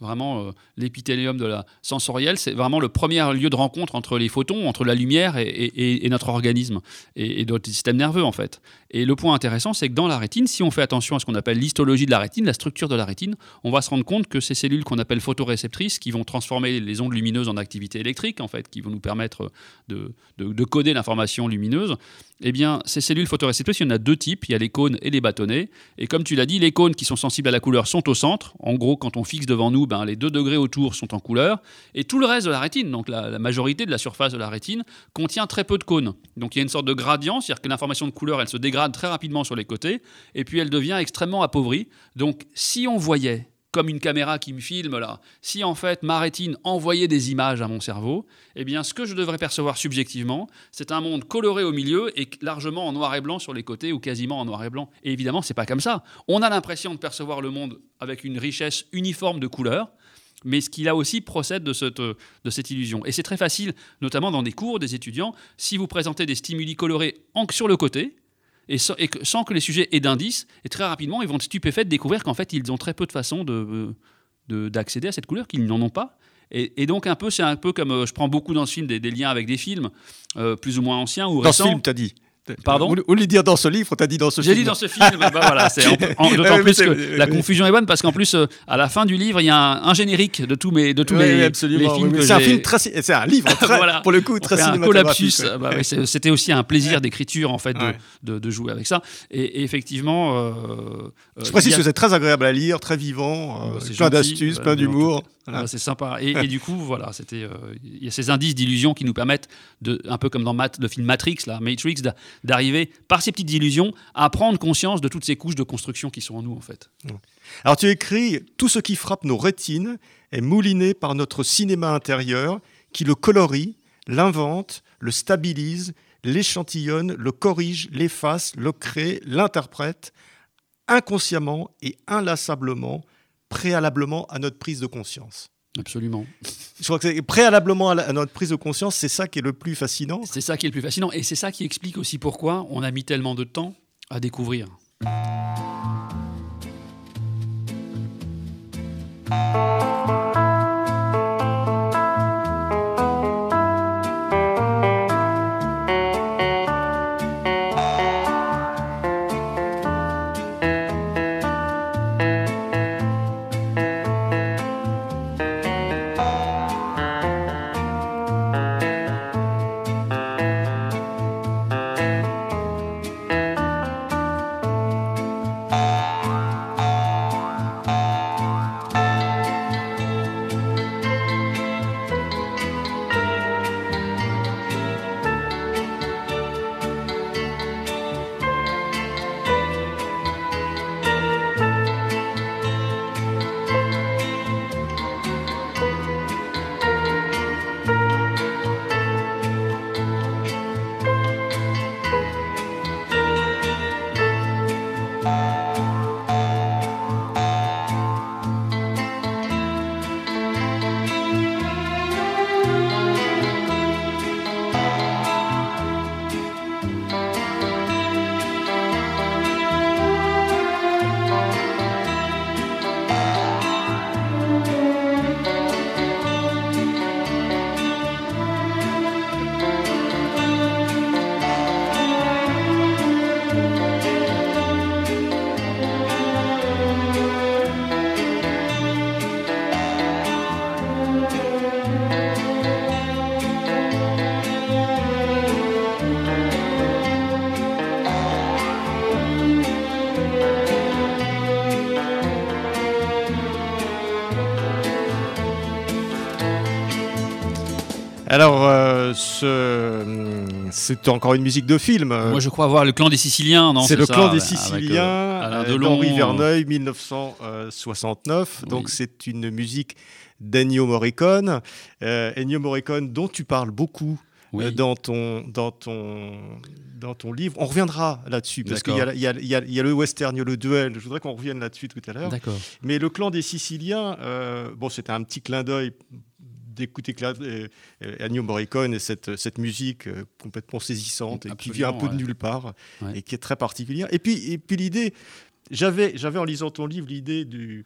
vraiment euh, l'épithélium de la sensorielle. C'est vraiment le premier lieu de rencontre entre les photons, entre la lumière et, notre organisme et, notre système nerveux en fait. Et le point intéressant, c'est que dans la rétine, si on fait attention à ce qu'on appelle l'histologie de la rétine, la structure de la rétine, on va se rendre compte que ces cellules qu'on appelle photoréceptrices, qui vont transformer les ondes lumineuses en activité électrique, en fait, qui vont nous permettre de, de coder l'information lumineuse, eh bien, ces cellules photoréceptrices, il y en a deux types, il y a les cônes et les bâtonnets. Et comme tu l'as dit, les cônes qui sont sensibles à la couleur sont au centre. En gros, quand on fixe devant nous, ben, les deux degrés autour sont en couleur. Et tout le reste de la rétine, donc la, majorité de la surface de la rétine, contient très peu de cônes. Donc il y a une sorte de gradient, c'est-à-dire que l'information de couleur, elle se dégrade très rapidement sur les côtés, et puis elle devient extrêmement appauvrie. Donc si on voyait comme une caméra qui me filme là, si en fait ma rétine envoyait des images à mon cerveau, eh bien ce que je devrais percevoir subjectivement, c'est un monde coloré au milieu et largement en noir et blanc sur les côtés ou quasiment en noir et blanc. Et évidemment, c'est pas comme ça. On a l'impression de percevoir le monde avec une richesse uniforme de couleurs, mais ce qui là aussi procède de cette, de cette illusion. Et c'est très facile, notamment dans des cours des étudiants, si vous présentez des stimuli colorés sur le côté, et, sans, que les sujets aient d'indices, et très rapidement, ils vont être stupéfaits de découvrir qu'en fait, ils ont très peu de façons d'accéder de, à cette couleur, qu'ils n'en ont pas. Et, donc, un peu, c'est un peu comme euh, je prends beaucoup dans ce film des, liens avec des films euh, plus ou moins anciens ou récents. Dans ce film, tu as dit Pardon Au lieu de dire dans ce livre, t'as dit dans ce J'ai film. dit dans ce film, bah voilà, d'autant plus que la confusion est bonne parce qu'en plus, euh, à la fin du livre, il y a un, un générique de tous, mes, de tous Oui, les, films oui. C'est un j'ai- film très, c'est un livre très, Voilà. pour le coup très un collapsus. Bah ouais, C'était aussi un plaisir d'écriture en fait de, Ouais. de, de jouer avec ça. Et, et effectivement, euh, euh, Je précise a- que c'est très agréable à lire, très vivant, euh, plein d'astuces, Bah, plein d'humour. Ah, c'est sympa. Et, et du coup, voilà, c'était. euh, Il y a ces indices d'illusion qui nous permettent, de, un peu comme dans Mat- le film Matrix, là, Matrix, d'a- d'arriver par ces petites illusions à prendre conscience de toutes ces couches de construction qui sont en nous, en fait. Alors tu écris Tout ce qui frappe nos rétines est mouliné par notre cinéma intérieur qui le colorie, l'invente, le stabilise, l'échantillonne, le corrige, l'efface, le crée, l'interprète, inconsciemment et inlassablement, préalablement à notre prise de conscience. Absolument. Je crois que c'est préalablement à, la- à notre prise de conscience, c'est ça qui est le plus fascinant. C'est ça qui est le plus fascinant. Et c'est ça qui explique aussi pourquoi on a mis tellement de temps à découvrir. C'est encore une musique de film. Moi, je crois voir le clan des Siciliens, non c'est le ça, clan des avec, euh, Siciliens euh, Delon. Verneuil, 1969. Oui. Donc, c'est une musique d'Ennio Morricone. Euh, Ennio Morricone, dont tu parles beaucoup Oui. euh, dans, ton, dans, ton, dans ton livre. On reviendra là-dessus, parce qu'il y, a- y y y le western, il y a le duel. Je voudrais qu'on revienne là-dessus tout à l'heure. Mais le clan des Siciliens, euh, bon, c'était un petit clin d'œil d'écouter euh, euh, Ennio Morricone et cette, cette musique euh, complètement saisissante et qui vient un peu de nulle part Ouais. et qui est très particulière. Et puis, et puis l'idée, j'avais, j'avais en lisant ton livre l'idée du,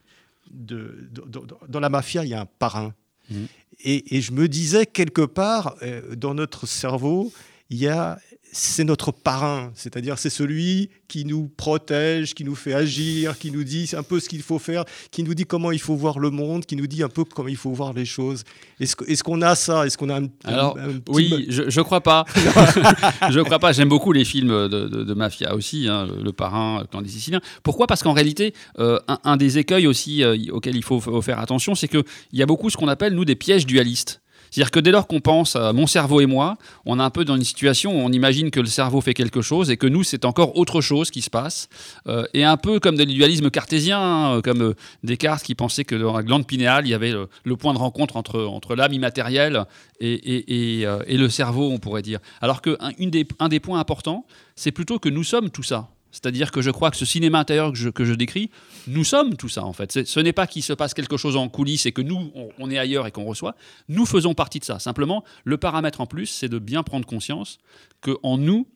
de, de- de- dans la mafia, il y a un parrain. Mhm. Et, et je me disais quelque part, euh, dans notre cerveau, il y a, c'est notre parrain, c'est-à-dire c'est celui qui nous protège, qui nous fait agir, qui nous dit un peu ce qu'il faut faire, qui nous dit comment il faut voir le monde, qui nous dit un peu comment il faut voir les choses. Est-ce, est-ce qu'on a ça? Est-ce qu'on a un, Alors, un- un petit Oui, je, je crois pas. je crois pas. J'aime beaucoup les films de, de- de mafia aussi, hein, le, parrain, le clan des Siciliens. Pourquoi? Parce qu'en réalité, euh, un, un des écueils aussi euh, auxquels il faut, faut faire attention, c'est qu'il y a beaucoup ce qu'on appelle, nous, des pièges dualistes. C'est-à-dire que dès lors qu'on pense à mon cerveau et moi, on est un peu dans une situation où on imagine que le cerveau fait quelque chose et que nous, c'est encore autre chose qui se passe. Euh, et un peu comme des dualismes cartésiens, hein, comme euh, Descartes qui pensait que dans la glande pinéale, il y avait le, point de rencontre entre, entre l'âme immatérielle et, euh, et le cerveau, on pourrait dire. Alors qu'un des, un des points importants, c'est plutôt que nous sommes tout ça. C'est-à-dire que je crois que ce cinéma intérieur que je, que je décris, nous sommes tout ça en fait. Ce n'est pas qu'il se passe quelque chose en coulisses et que nous, on, est ailleurs et qu'on reçoit. Nous faisons partie de ça. Simplement, le paramètre en plus, c'est de bien prendre conscience qu'en nous,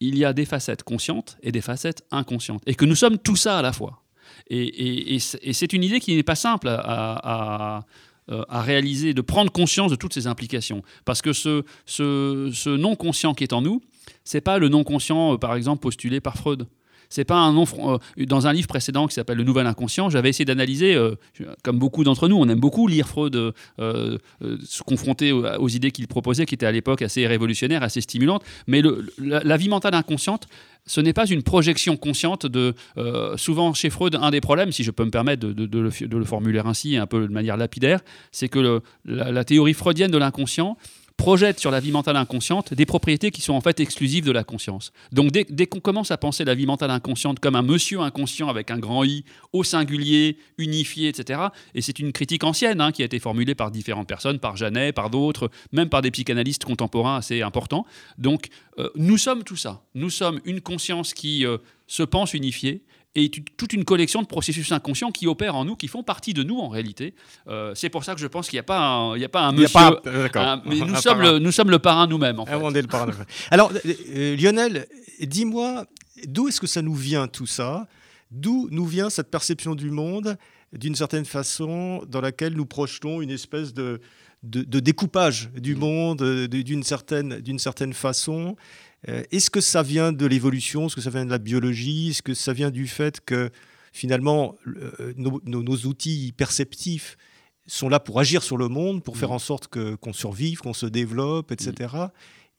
il y a des facettes conscientes et des facettes inconscientes. Et que nous sommes tout ça à la fois. Et, et- et c'est une idée qui n'est pas simple à, à- euh, réaliser, de prendre conscience de toutes ces implications. Parce que ce, ce, ce non-conscient qui est en nous, c'est pas le non conscient, par exemple, postulé par Freud. C'est pas un nom. Euh, dans un livre précédent qui s'appelle Le Nouvel Inconscient, j'avais essayé d'analyser, euh, comme beaucoup d'entre nous, on aime beaucoup lire Freud, euh, se confronter aux, idées qu'il proposait, qui étaient à l'époque assez révolutionnaires, assez stimulantes. Mais la, vie mentale inconsciente, ce n'est pas une projection consciente de. souvent, chez Freud, un des problèmes, si je peux me permettre de, le, formuler ainsi, un peu de manière lapidaire, c'est que la, théorie freudienne de l'inconscient projette sur la vie mentale inconsciente des propriétés qui sont en fait exclusives de la conscience. Donc dès, qu'on commence à penser la vie mentale inconsciente comme un monsieur inconscient avec un grand I au singulier, unifié, etc., et c'est une critique ancienne hein, qui a été formulée par différentes personnes, par Janet, par d'autres, même par des psychanalystes contemporains assez importants. Donc euh, nous sommes tout ça. Nous sommes une conscience qui euh, se pense unifiée et toute une collection de processus inconscients qui opèrent en nous, qui font partie de nous en réalité. Euh, c'est pour ça que je pense qu'il n'y a pas un, il y a pas un monsieur. mais nous sommes, le, nous sommes le parrain nous-mêmes. En fait. on est le parrain. Alors, euh, Lionel, dis-moi, d'où est-ce que ça nous vient tout ça? D'où nous vient cette perception du monde, d'une certaine façon, dans laquelle nous projetons une espèce de, de, découpage du mm. monde d'une certaine, certaine façon? euh, est-ce que ça vient de l'évolution? Est-ce que ça vient de la biologie? Est-ce que ça vient du fait que finalement euh, nos, outils perceptifs sont là pour agir sur le monde, pour faire mm. en sorte qu'on survive, qu'on se développe, etc.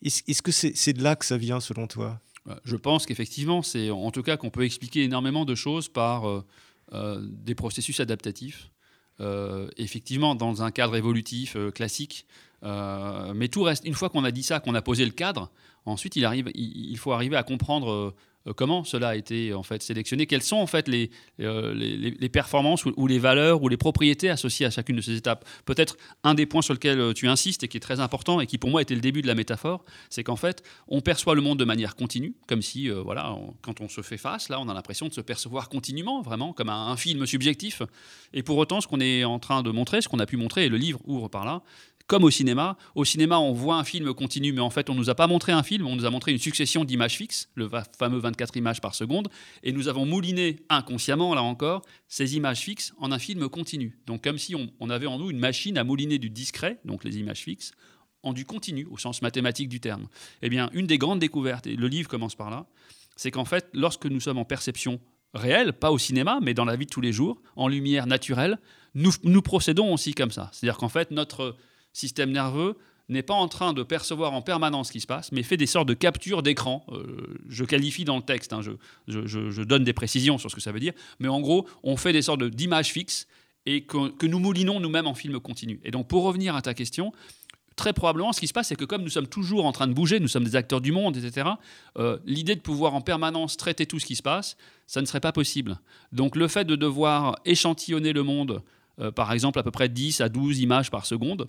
Mm. Est-ce que c'est de là que ça vient selon toi? Bah, Je pense qu'effectivement, c'est en tout cas qu'on peut expliquer énormément de choses par euh, des processus adaptatifs. effectivement, dans un cadre évolutif classique, mais tout reste, une fois qu'on a dit ça, qu'on a posé le cadre, Ensuite, il, faut arriver à comprendre euh, euh, comment cela a été en fait sélectionné, quelles sont en fait les, euh, performances ou, les valeurs ou les propriétés associées à chacune de ces étapes? Peut-être un des points sur lequel tu insistes et qui est très important et qui pour moi était le début de la métaphore, c'est qu'en fait on perçoit le monde de manière continue, comme si voilà quand on se fait face là on a l'impression de se percevoir continuellement, vraiment comme un film subjectif. Et pour autant ce qu'on est en train de montrer, ce qu'on a pu montrer et le livre ouvre par là, comme au cinéma. Au cinéma, on voit un film continu, mais en fait, on ne nous a pas montré un film, on nous a montré une succession d'images fixes, le fameux 24 images par seconde, et nous avons mouliné inconsciemment, là encore, ces images fixes en un film continu. Donc comme si on, avait en nous une machine à mouliner du discret, donc les images fixes, en du continu, au sens mathématique du terme. Eh bien, une des grandes découvertes, et le livre commence par là, c'est qu'en fait, lorsque nous sommes en perception réelle, pas au cinéma, mais dans la vie de tous les jours, en lumière naturelle, nous, nous procédons aussi comme ça. C'est-à-dire qu'en fait, notre système nerveux n'est pas en train de percevoir en permanence ce qui se passe, mais fait des sortes de captures d'écran. Euh, je qualifie dans le texte, hein, je, donne des précisions sur ce que ça veut dire, mais en gros, on fait des sortes d'images fixes et que, nous moulinons nous-mêmes en film continu. Et donc, pour revenir à ta question, très probablement, ce qui se passe, c'est que comme nous sommes toujours en train de bouger, nous sommes des acteurs du monde, etc., euh, l'idée de pouvoir en permanence traiter tout ce qui se passe, ça ne serait pas possible. Donc, le fait de devoir échantillonner le monde, euh, par exemple, à peu près 10 à 12 images par seconde,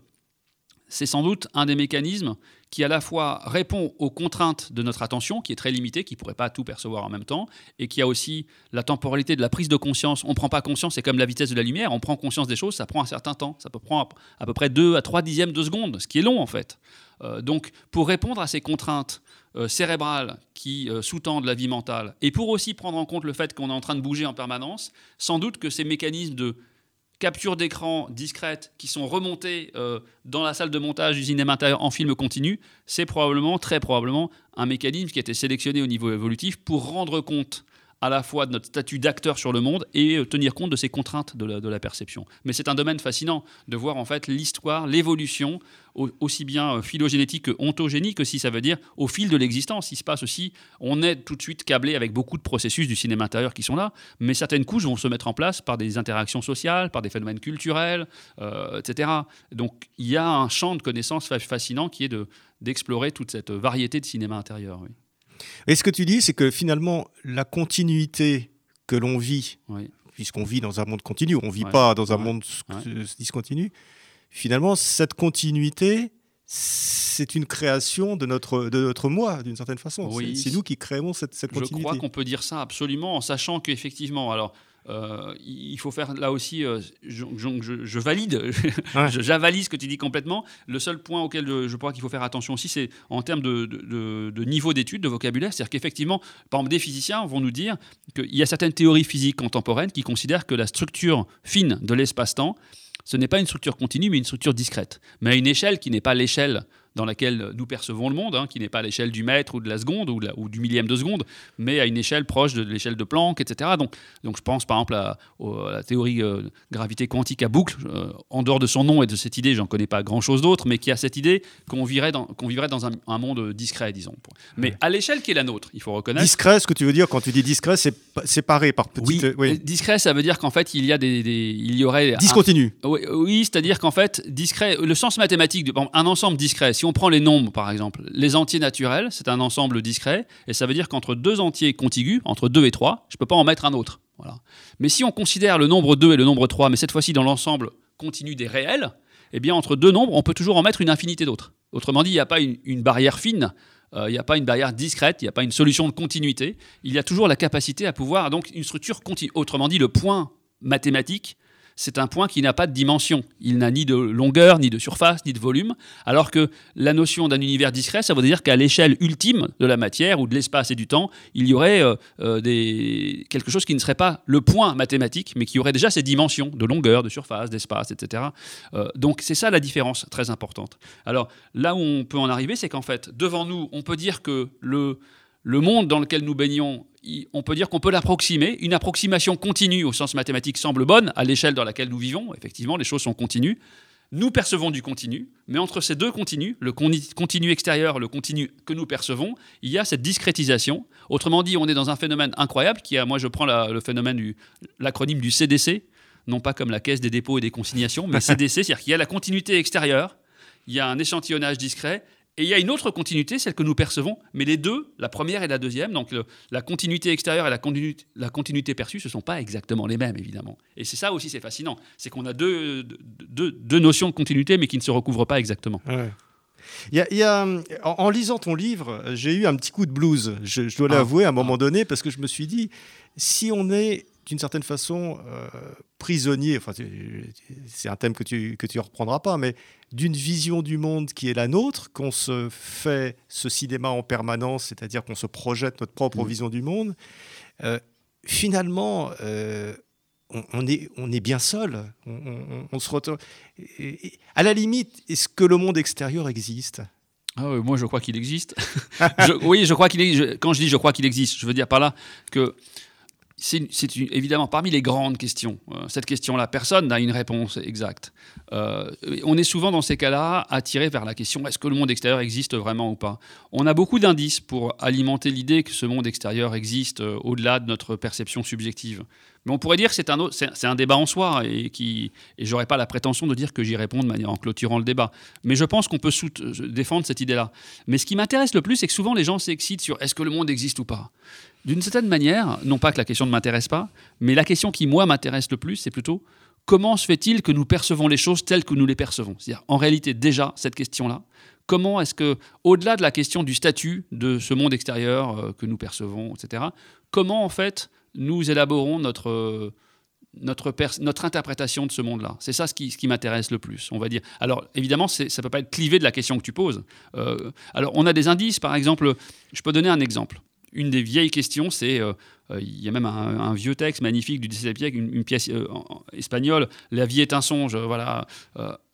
c'est sans doute un des mécanismes qui à la fois répond aux contraintes de notre attention, qui est très limitée, qui ne pourrait pas tout percevoir en même temps, et qui a aussi la temporalité de la prise de conscience. On ne prend pas conscience, c'est comme la vitesse de la lumière, on prend conscience des choses, ça prend un certain temps, ça peut prendre à peu près 2 à 3 dixièmes de seconde, ce qui est long en fait. Euh, donc pour répondre à ces contraintes euh, cérébrales qui euh, sous-tendent la vie mentale, et pour aussi prendre en compte le fait qu'on est en train de bouger en permanence, sans doute que ces mécanismes de captures d'écran discrètes qui sont remontées euh, dans la salle de montage du cinéma intérieur en film continu, c'est probablement, très probablement, un mécanisme qui a été sélectionné au niveau évolutif pour rendre compte à la fois de notre statut d'acteur sur le monde et euh, tenir compte de ces contraintes de la, perception. Mais c'est un domaine fascinant de voir en fait l'histoire, l'évolution, aussi bien euh, phylogénétique que ontogénique aussi, ça veut dire au fil de l'existence. Il se passe aussi, on est tout de suite câblé avec beaucoup de processus du cinéma intérieur qui sont là, mais certaines couches vont se mettre en place par des interactions sociales, par des phénomènes culturels, euh, etc. Donc il y a un champ de connaissances fascinant qui est d'explorer toute cette variété de cinéma intérieur. Et ce que tu dis, c'est que finalement, la continuité que l'on vit, puisqu'on vit dans un monde continu, on ne vit pas dans un monde discontinu, finalement, cette continuité, c'est une création de notre, de notre moi, d'une certaine façon. c'est nous qui créons cette, cette continuité. Je crois qu'on peut dire ça absolument, en sachant qu'effectivement, alors euh, il faut faire là aussi, euh, je, valide, j'avalise ce que tu dis complètement. Le seul point auquel je crois qu'il faut faire attention aussi, c'est en termes de, niveau d'étude, de vocabulaire. C'est-à-dire qu'effectivement, par exemple, des physiciens vont nous dire qu'il y a certaines théories physiques contemporaines qui considèrent que la structure fine de l'espace-temps, ce n'est pas une structure continue, mais une structure discrète, mais à une échelle qui n'est pas l'échelle dans laquelle nous percevons le monde, hein, qui n'est pas à l'échelle du mètre ou de la seconde ou, ou, du millième de seconde, mais à une échelle proche de l'échelle de Planck, etc. Donc, donc je pense par exemple à, la théorie euh, gravité quantique à boucle. Euh, en dehors de son nom et de cette idée, j'en connais pas grand-chose d'autre, mais qui a cette idée qu'on vivrait dans, qu'on vivrait dans un, monde discret, disons. Mais à l'échelle qui est la nôtre, il faut reconnaître. Discret, ce que tu veux dire quand tu dis discret, c'est séparé par petites. Oui, oui. discret, ça veut dire qu'en fait, il y a des, il y aurait discontinu. Oui, oui c'est-à-dire qu'en fait, discret, le sens mathématique, de, un ensemble discret. Si on prend les nombres, par exemple, les entiers naturels, c'est un ensemble discret, et ça veut dire qu'entre deux entiers contigus, entre 2 et 3, je ne peux pas en mettre un autre. Voilà. Mais si on considère le nombre 2 et le nombre 3, mais cette fois-ci dans l'ensemble continu des réels, eh bien entre deux nombres, on peut toujours en mettre une infinité d'autres. Autrement dit, il n'y a pas une, barrière fine, euh, il n'y a pas une barrière discrète, il n'y a pas une solution de continuité. Il y a toujours la capacité à pouvoir, donc une structure continue. Autrement dit, le point mathématique c'est un point qui n'a pas de dimension. Il n'a ni de longueur, ni de surface, ni de volume, alors que la notion d'un univers discret, ça veut dire qu'à l'échelle ultime de la matière ou de l'espace et du temps, il y aurait euh, euh, quelque chose qui ne serait pas le point mathématique, mais qui aurait déjà ces dimensions de longueur, de surface, d'espace, etc. Euh, donc c'est ça la différence très importante. Alors là où on peut en arriver, c'est qu'en fait, devant nous, on peut dire que le le monde dans lequel nous baignons, on peut dire qu'on peut l'approximer. Une approximation continue au sens mathématique semble bonne à l'échelle dans laquelle nous vivons. Effectivement, les choses sont continues. Nous percevons du continu, mais entre ces deux continus, le continu extérieur, le continu que nous percevons, il y a cette discrétisation. Autrement dit, on est dans un phénomène incroyable qui a, moi je prends le phénomène du l'acronyme du CDC, non pas comme la Caisse des dépôts et des consignations, mais CDC, c'est-à-dire qu'il y a la continuité extérieure, il y a un échantillonnage discret, et il y a une autre continuité, celle que nous percevons, mais les deux, la première et la deuxième, donc la continuité extérieure et la continuité, la continuité perçue, ce ne sont pas exactement les mêmes, évidemment. Et c'est ça aussi, c'est fascinant. C'est qu'on a deux, deux, notions de continuité, mais qui ne se recouvrent pas exactement. Il y a, en, lisant ton livre, j'ai eu un petit coup de blues, je, dois l'avouer, à un moment ah. donné, parce que je me suis dit, si on est d'une certaine façon euh, prisonnier, enfin, c'est un thème que tu que tu reprendras pas, mais d'une vision du monde qui est la nôtre, qu'on se fait ce cinéma en permanence, c'est-à-dire qu'on se projette notre propre mmh. vision du monde. Euh, finalement, euh, on, est, on est bien seul. On, se retrouve. À la limite, est-ce que le monde extérieur existe? Ah moi, je crois qu'il existe. oui, je crois qu'il existe. Quand je dis je crois qu'il existe, je veux dire par là que c'est évidemment parmi les grandes questions. Euh, cette question-là, personne n'a une réponse exacte. Euh, on est souvent dans ces cas-là attiré vers la question est-ce que le monde extérieur existe vraiment ou pas? On a beaucoup d'indices pour alimenter l'idée que ce monde extérieur existe euh, au-delà de notre perception subjective. Mais on pourrait dire que c'est un, débat en soi et, qui, et j'aurais pas la prétention de dire que j'y réponds de manière en clôturant le débat. Mais je pense qu'on peut défendre cette idée-là. Mais ce qui m'intéresse le plus, c'est que souvent les gens s'excitent sur est-ce que le monde existe ou pas? D'une certaine manière, non pas que la question ne m'intéresse pas, mais la question qui, moi, m'intéresse le plus, c'est plutôt comment se fait-il que nous percevons les choses telles que nous les percevons? C'est-à-dire, en réalité, déjà, cette question-là, comment est-ce que, au-delà de la question du statut de ce monde extérieur euh, que nous percevons, etc., comment, en fait, nous élaborons notre... notre, notre interprétation de ce monde-là? C'est ça ce qui, ce qui m'intéresse le plus, on va dire. Alors, évidemment, ça ne peut pas être clivé de la question que tu poses. Euh, alors, on a des indices, par exemple, je peux donner un exemple une des vieilles questions, c'est, euh, euh, il y a même un, vieux texte magnifique du XVIIe siècle, une, pièce euh, espagnole, La vie est un songe. Voilà.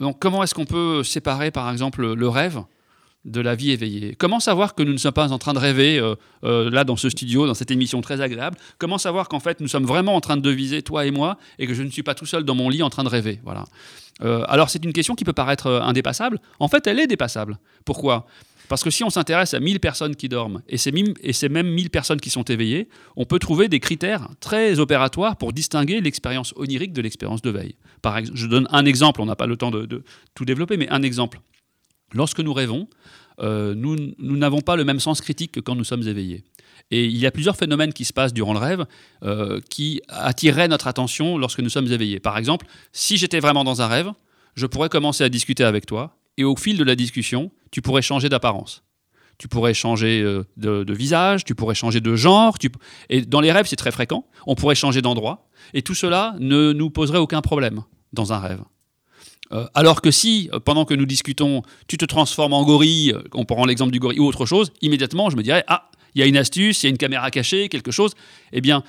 donc comment est-ce qu'on peut séparer, par exemple, le rêve de la vie éveillée Comment savoir que nous ne sommes pas en train de rêver, là, dans ce studio, dans cette émission très agréable? Comment savoir qu'en fait, nous sommes vraiment en train de deviser, toi et moi, et que je ne suis pas tout seul dans mon lit en train de rêver? Voilà. alors, c'est une question qui peut paraître indépassable. En fait, elle est dépassable. Pourquoi? Parce que si on s'intéresse à 1000 personnes qui dorment et c'est, même 1000 personnes qui sont éveillées, on peut trouver des critères très opératoires pour distinguer l'expérience onirique de l'expérience de veille. Par je donne un exemple, on n'a pas le temps de, tout développer, mais un exemple. Lorsque nous rêvons, euh, nous, n'avons pas le même sens critique que quand nous sommes éveillés. Et il y a plusieurs phénomènes qui se passent durant le rêve euh, qui attireraient notre attention lorsque nous sommes éveillés. Par exemple, si j'étais vraiment dans un rêve, je pourrais commencer à discuter avec toi, et au fil de la discussion, tu pourrais changer d'apparence. Tu pourrais changer euh, de, visage, tu pourrais changer de genre. Et dans les rêves, c'est très fréquent. On pourrait changer d'endroit. Et tout cela ne nous poserait aucun problème dans un rêve. Euh, alors que si, euh, pendant que nous discutons, tu te transformes en gorille, on prend l'exemple du gorille ou autre chose, immédiatement, je me dirais, ah, il y a une astuce, il y a une caméra cachée, quelque chose. Eh bien,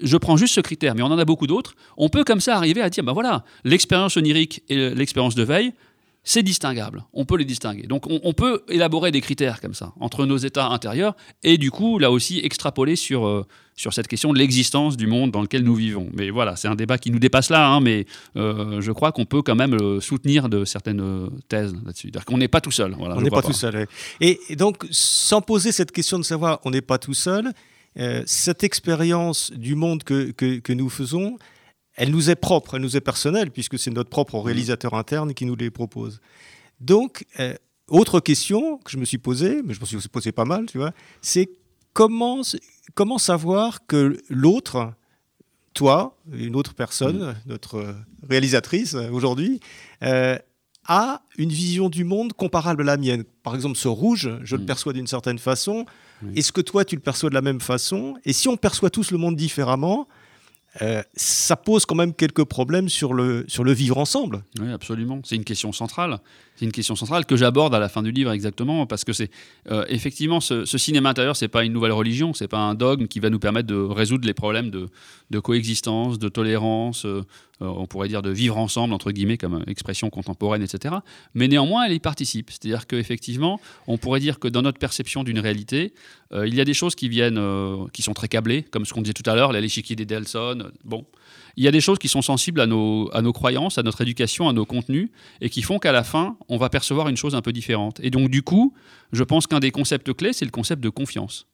je prends juste ce critère, mais on en a beaucoup d'autres. On peut comme ça arriver à dire, ben voilà, l'expérience onirique et l'expérience de veille, c'est distinguable. On peut les distinguer. Donc on, peut élaborer des critères comme ça entre nos états intérieurs et du coup là aussi extrapoler sur, euh, sur cette question de l'existence du monde dans lequel nous vivons. Mais voilà, c'est un débat qui nous dépasse là, hein, mais euh, je crois qu'on peut quand même le soutenir de certaines thèses là-dessus. C'est-à-dire qu'on n'est pas tout seul. on n'est pas, tout seul. Et, donc sans poser cette question de savoir on n'est pas tout seul, euh, cette expérience du monde que, que, que nous faisons, elle nous est propre, elle nous est personnelle, puisque c'est notre propre réalisateur interne qui nous les propose. Donc, euh, autre question que je me suis posée, mais je me suis posé pas mal, tu vois, c'est comment, comment savoir que l'autre, toi, une autre personne, notre réalisatrice aujourd'hui, euh, a une vision du monde comparable à la mienne? Par exemple, ce rouge, je le mm. perçois d'une certaine façon. Est-ce que toi, tu le perçois de la même façon? Et si on perçoit tous le monde différemment, euh, ça pose quand même quelques problèmes sur le, sur le vivre ensemble. Oui, absolument. C'est une question centrale. C'est une question centrale que j'aborde à la fin du livre exactement parce que c'est euh, effectivement ce, cinéma intérieur, c'est pas une nouvelle religion, c'est pas un dogme qui va nous permettre de résoudre les problèmes de, coexistence, de tolérance, euh, on pourrait dire de vivre ensemble entre guillemets comme expression contemporaine, etc. Mais néanmoins, elle y participe. C'est-à-dire qu'effectivement, on pourrait dire que dans notre perception d'une réalité, il y a des choses qui viennent, qui sont très câblées, comme ce qu'on disait tout à l'heure, l'échiquier des Delson. Bon, il y a des choses qui sont sensibles à nos, à nos croyances, à notre éducation, à nos contenus, et qui font qu'à la fin, on va percevoir une chose un peu différente. Et donc, du coup, je pense qu'un des concepts clés, c'est le concept de confiance.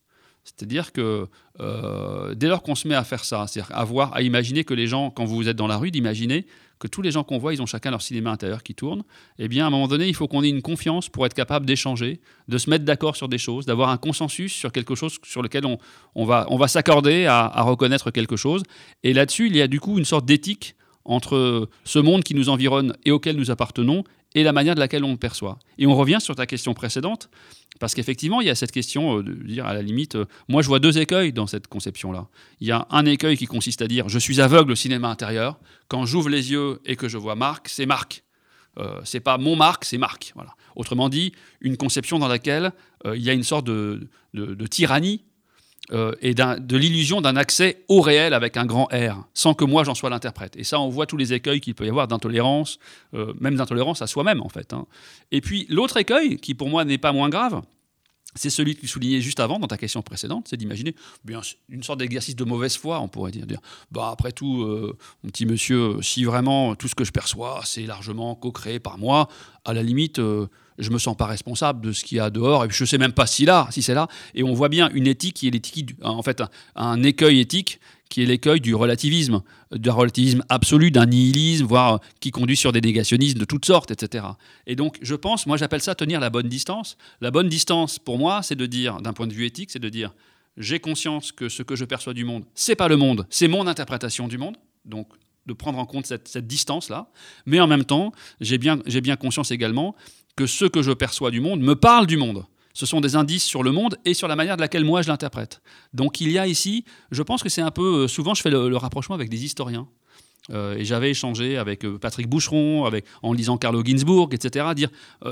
C'est-à-dire que euh, dès lors qu'on se met à faire ça, c'est-à-dire à à imaginer que les gens, quand vous êtes dans la rue, d'imaginer que tous les gens qu'on voit, ils ont chacun leur cinéma intérieur qui tourne, eh bien, à un moment donné, il faut qu'on ait une confiance pour être capable d'échanger, de se mettre d'accord sur des choses, d'avoir un consensus sur quelque chose sur lequel on, va, s'accorder à reconnaître quelque chose. Et là-dessus, il y a du coup une sorte d'éthique entre ce monde qui nous environne et auquel nous appartenons et la manière de laquelle on le perçoit. Et on revient sur ta question précédente, parce qu'effectivement, il y a cette question euh, de dire, à la limite, euh, moi je vois deux écueils dans cette conception-là. Il y a un écueil qui consiste à dire, je suis aveugle au cinéma intérieur, quand j'ouvre les yeux et que je vois Marc, c'est Marc. Euh, c'est pas mon Marc, c'est Marc. Voilà. Autrement dit, une conception dans laquelle il y a une sorte de tyrannie euh, et de l'illusion d'un accès au réel avec un grand R, sans que moi j'en sois l'interprète. Et ça, on voit tous les écueils qu'il peut y avoir d'intolérance, euh, même d'intolérance à soi-même en fait. Hein. Et puis l'autre écueil, qui pour moi n'est pas moins grave, c'est celui que tu soulignais juste avant dans ta question précédente, c'est d'imaginer bien une sorte d'exercice de mauvaise foi, on pourrait dire. bah, après tout, euh, mon petit monsieur, si vraiment tout ce que je perçois, c'est largement co-créé par moi, à la limite, je me sens pas responsable de ce qu'il y a dehors et je sais même pas si là, si c'est là. Et on voit bien une éthique qui est l'éthique, en fait, un, écueil éthique qui est l'écueil du relativisme, d'un relativisme absolu, d'un nihilisme, voire qui conduit sur des négationnismes de toutes sortes, etc. Et donc, je pense, moi j'appelle ça tenir la bonne distance. La bonne distance, pour moi, c'est de dire, d'un point de vue éthique, c'est de dire, j'ai conscience que ce que je perçois du monde, c'est pas le monde, c'est mon interprétation du monde. Donc, de prendre en compte cette, cette distance-là. Mais en même temps, j'ai bien, bien conscience également que ce que je perçois du monde me parle du monde. Ce sont des indices sur le monde et sur la manière de laquelle moi je l'interprète. Donc il y a ici, je pense que c'est un peu, euh, souvent je fais le, rapprochement avec des historiens. Euh, et j'avais échangé avec euh, Patrick Boucheron, avec, en lisant Carlo Ginzburg, etc. Dire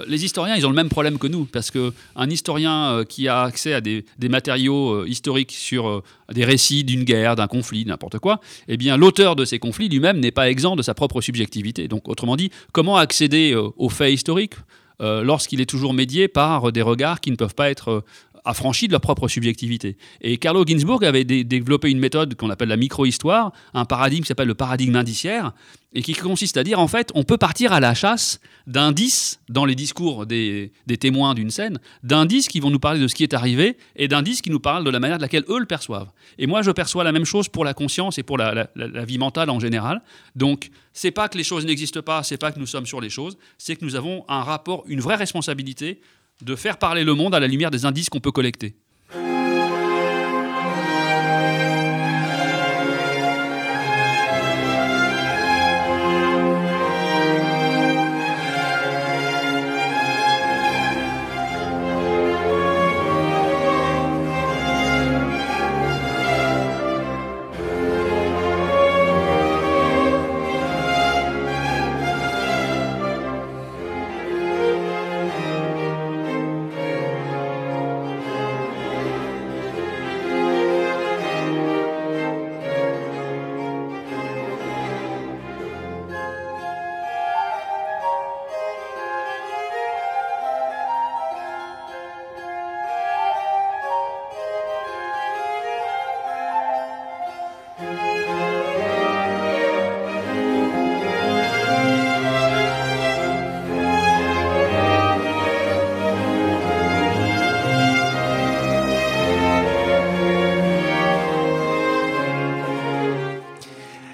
les historiens, ils ont le même problème que nous, parce qu'un historien qui a accès à des, des matériaux historiques sur des récits d'une guerre, d'un conflit, n'importe quoi, eh bien l'auteur de ces conflits lui-même n'est pas exempt de sa propre subjectivité. Donc autrement dit, comment accéder aux faits historiques? Lorsqu'il est toujours médié par des regards qui ne peuvent pas être euh, affranchis de leur propre subjectivité. Et Carlo Ginzburg avait développé une méthode qu'on appelle la micro-histoire, un paradigme qui s'appelle le paradigme indiciaire, et qui consiste à dire en fait on peut partir à la chasse d'indices dans les discours des, témoins d'une scène, d'indices qui vont nous parler de ce qui est arrivé et d'indices qui nous parlent de la manière de laquelle eux le perçoivent. Et moi je perçois la même chose pour la conscience et pour la, vie mentale en général. Donc c'est pas que les choses n'existent pas, c'est pas que nous sommes sur les choses, c'est que nous avons un rapport, une vraie responsabilité de faire parler le monde à la lumière des indices qu'on peut collecter.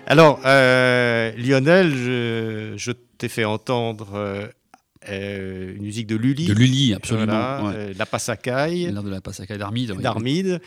Alors, euh, Lionel, je, t'ai fait entendre euh, euh, une musique de Lully. De Lully, absolument. la Passacaille. L'air de la Passacaille d'Armide. D'Armide.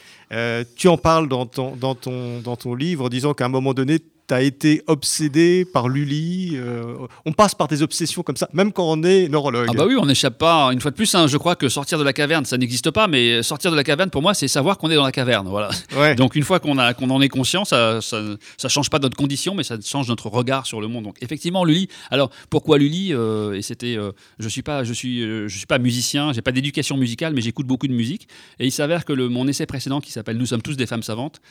tu en parles dans ton, dans ton, dans ton livre, disant qu'à un moment donné, tu as été obsédé par Lully. Euh, on passe par des obsessions comme ça, même quand on est neurologue. Ah bah oui, on n'échappe pas. Une fois de plus, hein, je crois que sortir de la caverne, ça n'existe pas, mais sortir de la caverne, pour moi, c'est savoir qu'on est dans la caverne. Voilà. Donc une fois qu'on qu'on en est conscient, ça, ça, change pas notre condition, mais ça change notre regard sur le monde. Donc effectivement, Lully. Alors pourquoi Lully euh, Et c'était, euh, je suis pas, je suis, je suis pas musicien, j'ai pas d'éducation musicale, mais j'écoute beaucoup de musique. Et il s'avère que le, mon essai précédent, qui s'appelle Nous sommes tous des femmes savantes,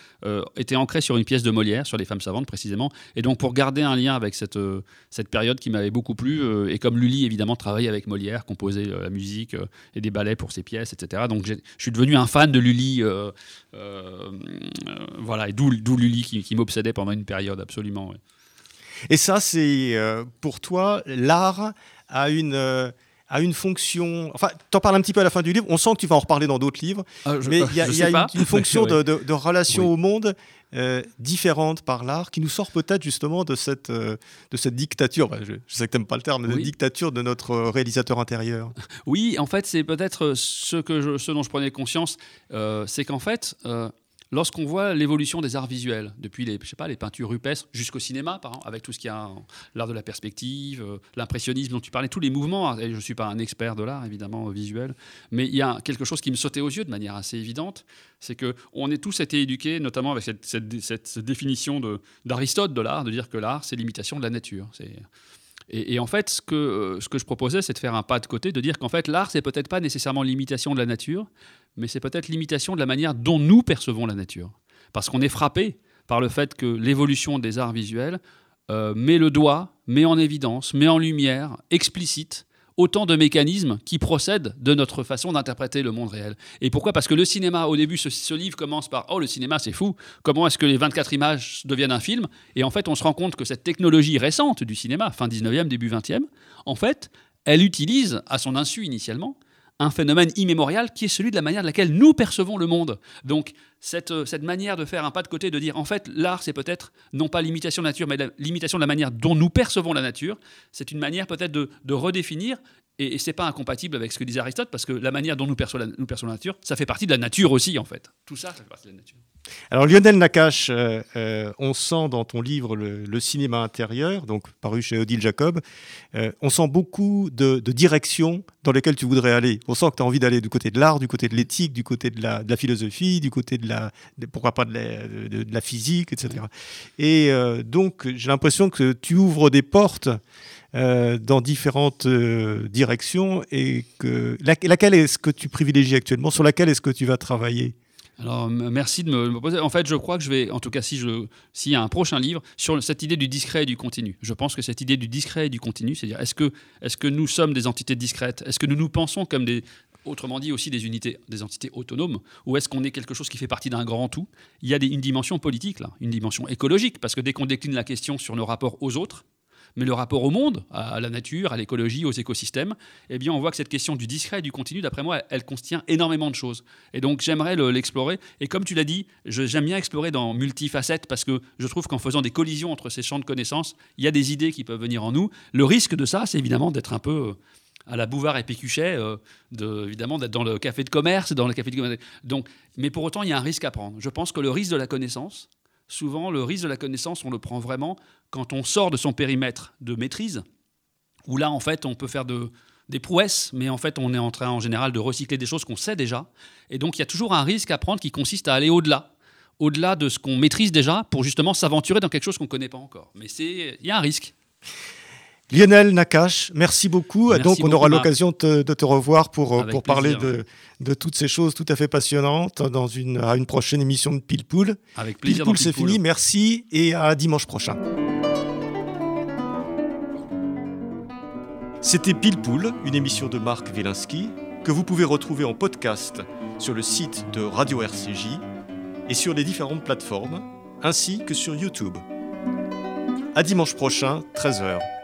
était ancré sur une pièce de Molière sur les femmes savantes précisément et donc pour garder un lien avec cette, euh, cette période qui m'avait beaucoup plu, euh, et comme Lully évidemment travaillait avec Molière, composait euh, la musique et des ballets pour ses pièces, etc. Donc je suis devenu un fan de Lully, voilà, et d'où Lully qui, m'obsédait pendant une période absolument. Et ça, c'est pour toi, l'art a une a une fonction. Enfin, tu en parles un petit peu à la fin du livre. On sent que tu vas en reparler dans d'autres livres. Ah, mais il y a, une, fonction de, relation au monde euh, différente par l'art qui nous sort peut-être justement de cette, euh, de cette dictature. je, sais que tu n'aimes pas le terme, mais de dictature de notre réalisateur intérieur. Oui, en fait, c'est peut-être ce, que je, ce dont je prenais conscience. Euh, c'est qu'en fait lorsqu'on voit l'évolution des arts visuels, depuis les, je sais pas, les peintures rupestres jusqu'au cinéma, par avec tout ce qu'il y a, l'art de la perspective, euh, l'impressionnisme dont tu parlais, tous les mouvements, hein, je ne suis pas un expert de l'art, évidemment, visuel, mais il y a quelque chose qui me sautait aux yeux de manière assez évidente, c'est qu'on est tous été éduqués, notamment avec cette, définition d'Aristote de l'art, de dire que l'art, c'est l'imitation de la nature. Et, en fait, ce que, euh, ce que je proposais, c'est de faire un pas de côté, de dire qu'en fait, l'art, c'est peut-être pas nécessairement l'imitation de la nature, mais c'est peut-être l'imitation de la manière dont nous percevons la nature. Parce qu'on est frappé par le fait que l'évolution des arts visuels euh, met le doigt, met en évidence, met en lumière, explicite autant de mécanismes qui procèdent de notre façon d'interpréter le monde réel. Et pourquoi? Parce que le cinéma, au début, ce, livre commence par Oh, le cinéma, c'est fou. Comment est-ce que les 24 images deviennent un film? Et en fait, on se rend compte que cette technologie récente du cinéma, fin 19e, début 20e, en fait, elle utilise, à son insu initialement, un phénomène immémorial qui est celui de la manière de laquelle nous percevons le monde. Donc, cette, euh, cette manière de faire un pas de côté, de dire en fait, l'art, c'est peut-être non pas l'imitation de la nature, mais l'imitation de la manière dont nous percevons la nature, c'est une manière peut-être de, redéfinir et, et c'est pas incompatible avec ce que disait Aristote, parce que la manière dont nous percevons, la, nous percevons la nature, ça fait partie de la nature aussi, en fait. Tout ça, ça fait partie de la nature. Alors Lionel Nakache, euh, euh, on sent dans ton livre le, cinéma intérieur, donc paru chez Odile Jacob, euh, on sent beaucoup de, directions dans lesquelles tu voudrais aller. On sent que tu as envie d'aller du côté de l'art, du côté de l'éthique, du côté de la, philosophie, du côté de la, pourquoi pas de la, de la, physique, etc. Et donc j'ai l'impression que tu ouvres des portes dans différentes directions et que laquelle est-ce que tu privilégies actuellement Sur laquelle est-ce que tu vas travailler? Alors, merci de me, poser. En fait, je crois que je vais, en tout cas, si je, s'il y a un prochain livre sur cette idée du discret et du continu. Je pense que cette idée du discret et du continu, c'est-à-dire, est-ce que, est-ce que nous sommes des entités discrètes? Est-ce que nous nous pensons comme des, autrement dit aussi des unités, des entités autonomes, ou est-ce qu'on est quelque chose qui fait partie d'un grand tout? Il y a une dimension politique là, une dimension écologique, parce que dès qu'on décline la question sur nos rapports aux autres, mais le rapport au monde, à la nature, à l'écologie, aux écosystèmes, eh bien, on voit que cette question du discret et du continu, d'après moi, elle contient énormément de choses. Et donc, j'aimerais l'explorer. Et comme tu l'as dit, j'aime bien explorer dans multifacettes parce que je trouve qu'en faisant des collisions entre ces champs de connaissances, il y a des idées qui peuvent venir en nous. Le risque de ça, c'est évidemment d'être un peu euh, à la Bouvard et Pécuchet, euh, de, évidemment d'être dans le café de commerce, dans le café de Donc, mais pour autant, il y a un risque à prendre. Je pense que le risque de la connaissance, souvent, le risque de la connaissance, on le prend vraiment quand on sort de son périmètre de maîtrise, où là, en fait, on peut faire de, des prouesses, mais en fait, on est en train, en général, de recycler des choses qu'on sait déjà. Et donc, il y a toujours un risque à prendre qui consiste à aller au-delà, au-delà de ce qu'on maîtrise déjà, pour justement s'aventurer dans quelque chose qu'on ne connaît pas encore. Mais il y a un risque. Lionel Nakache, merci beaucoup. Donc, on aura l'occasion de, te revoir pour, pour parler de, de, toutes ces choses tout à fait passionnantes dans une, à une prochaine émission de Pile Poule. Avec plaisir. Pile c'est fini. Merci et à dimanche prochain. C'était Pile Poule, une émission de Marc Wielinski que vous pouvez retrouver en podcast sur le site de Radio RCJ et sur les différentes plateformes, ainsi que sur YouTube. À dimanche prochain, 13h.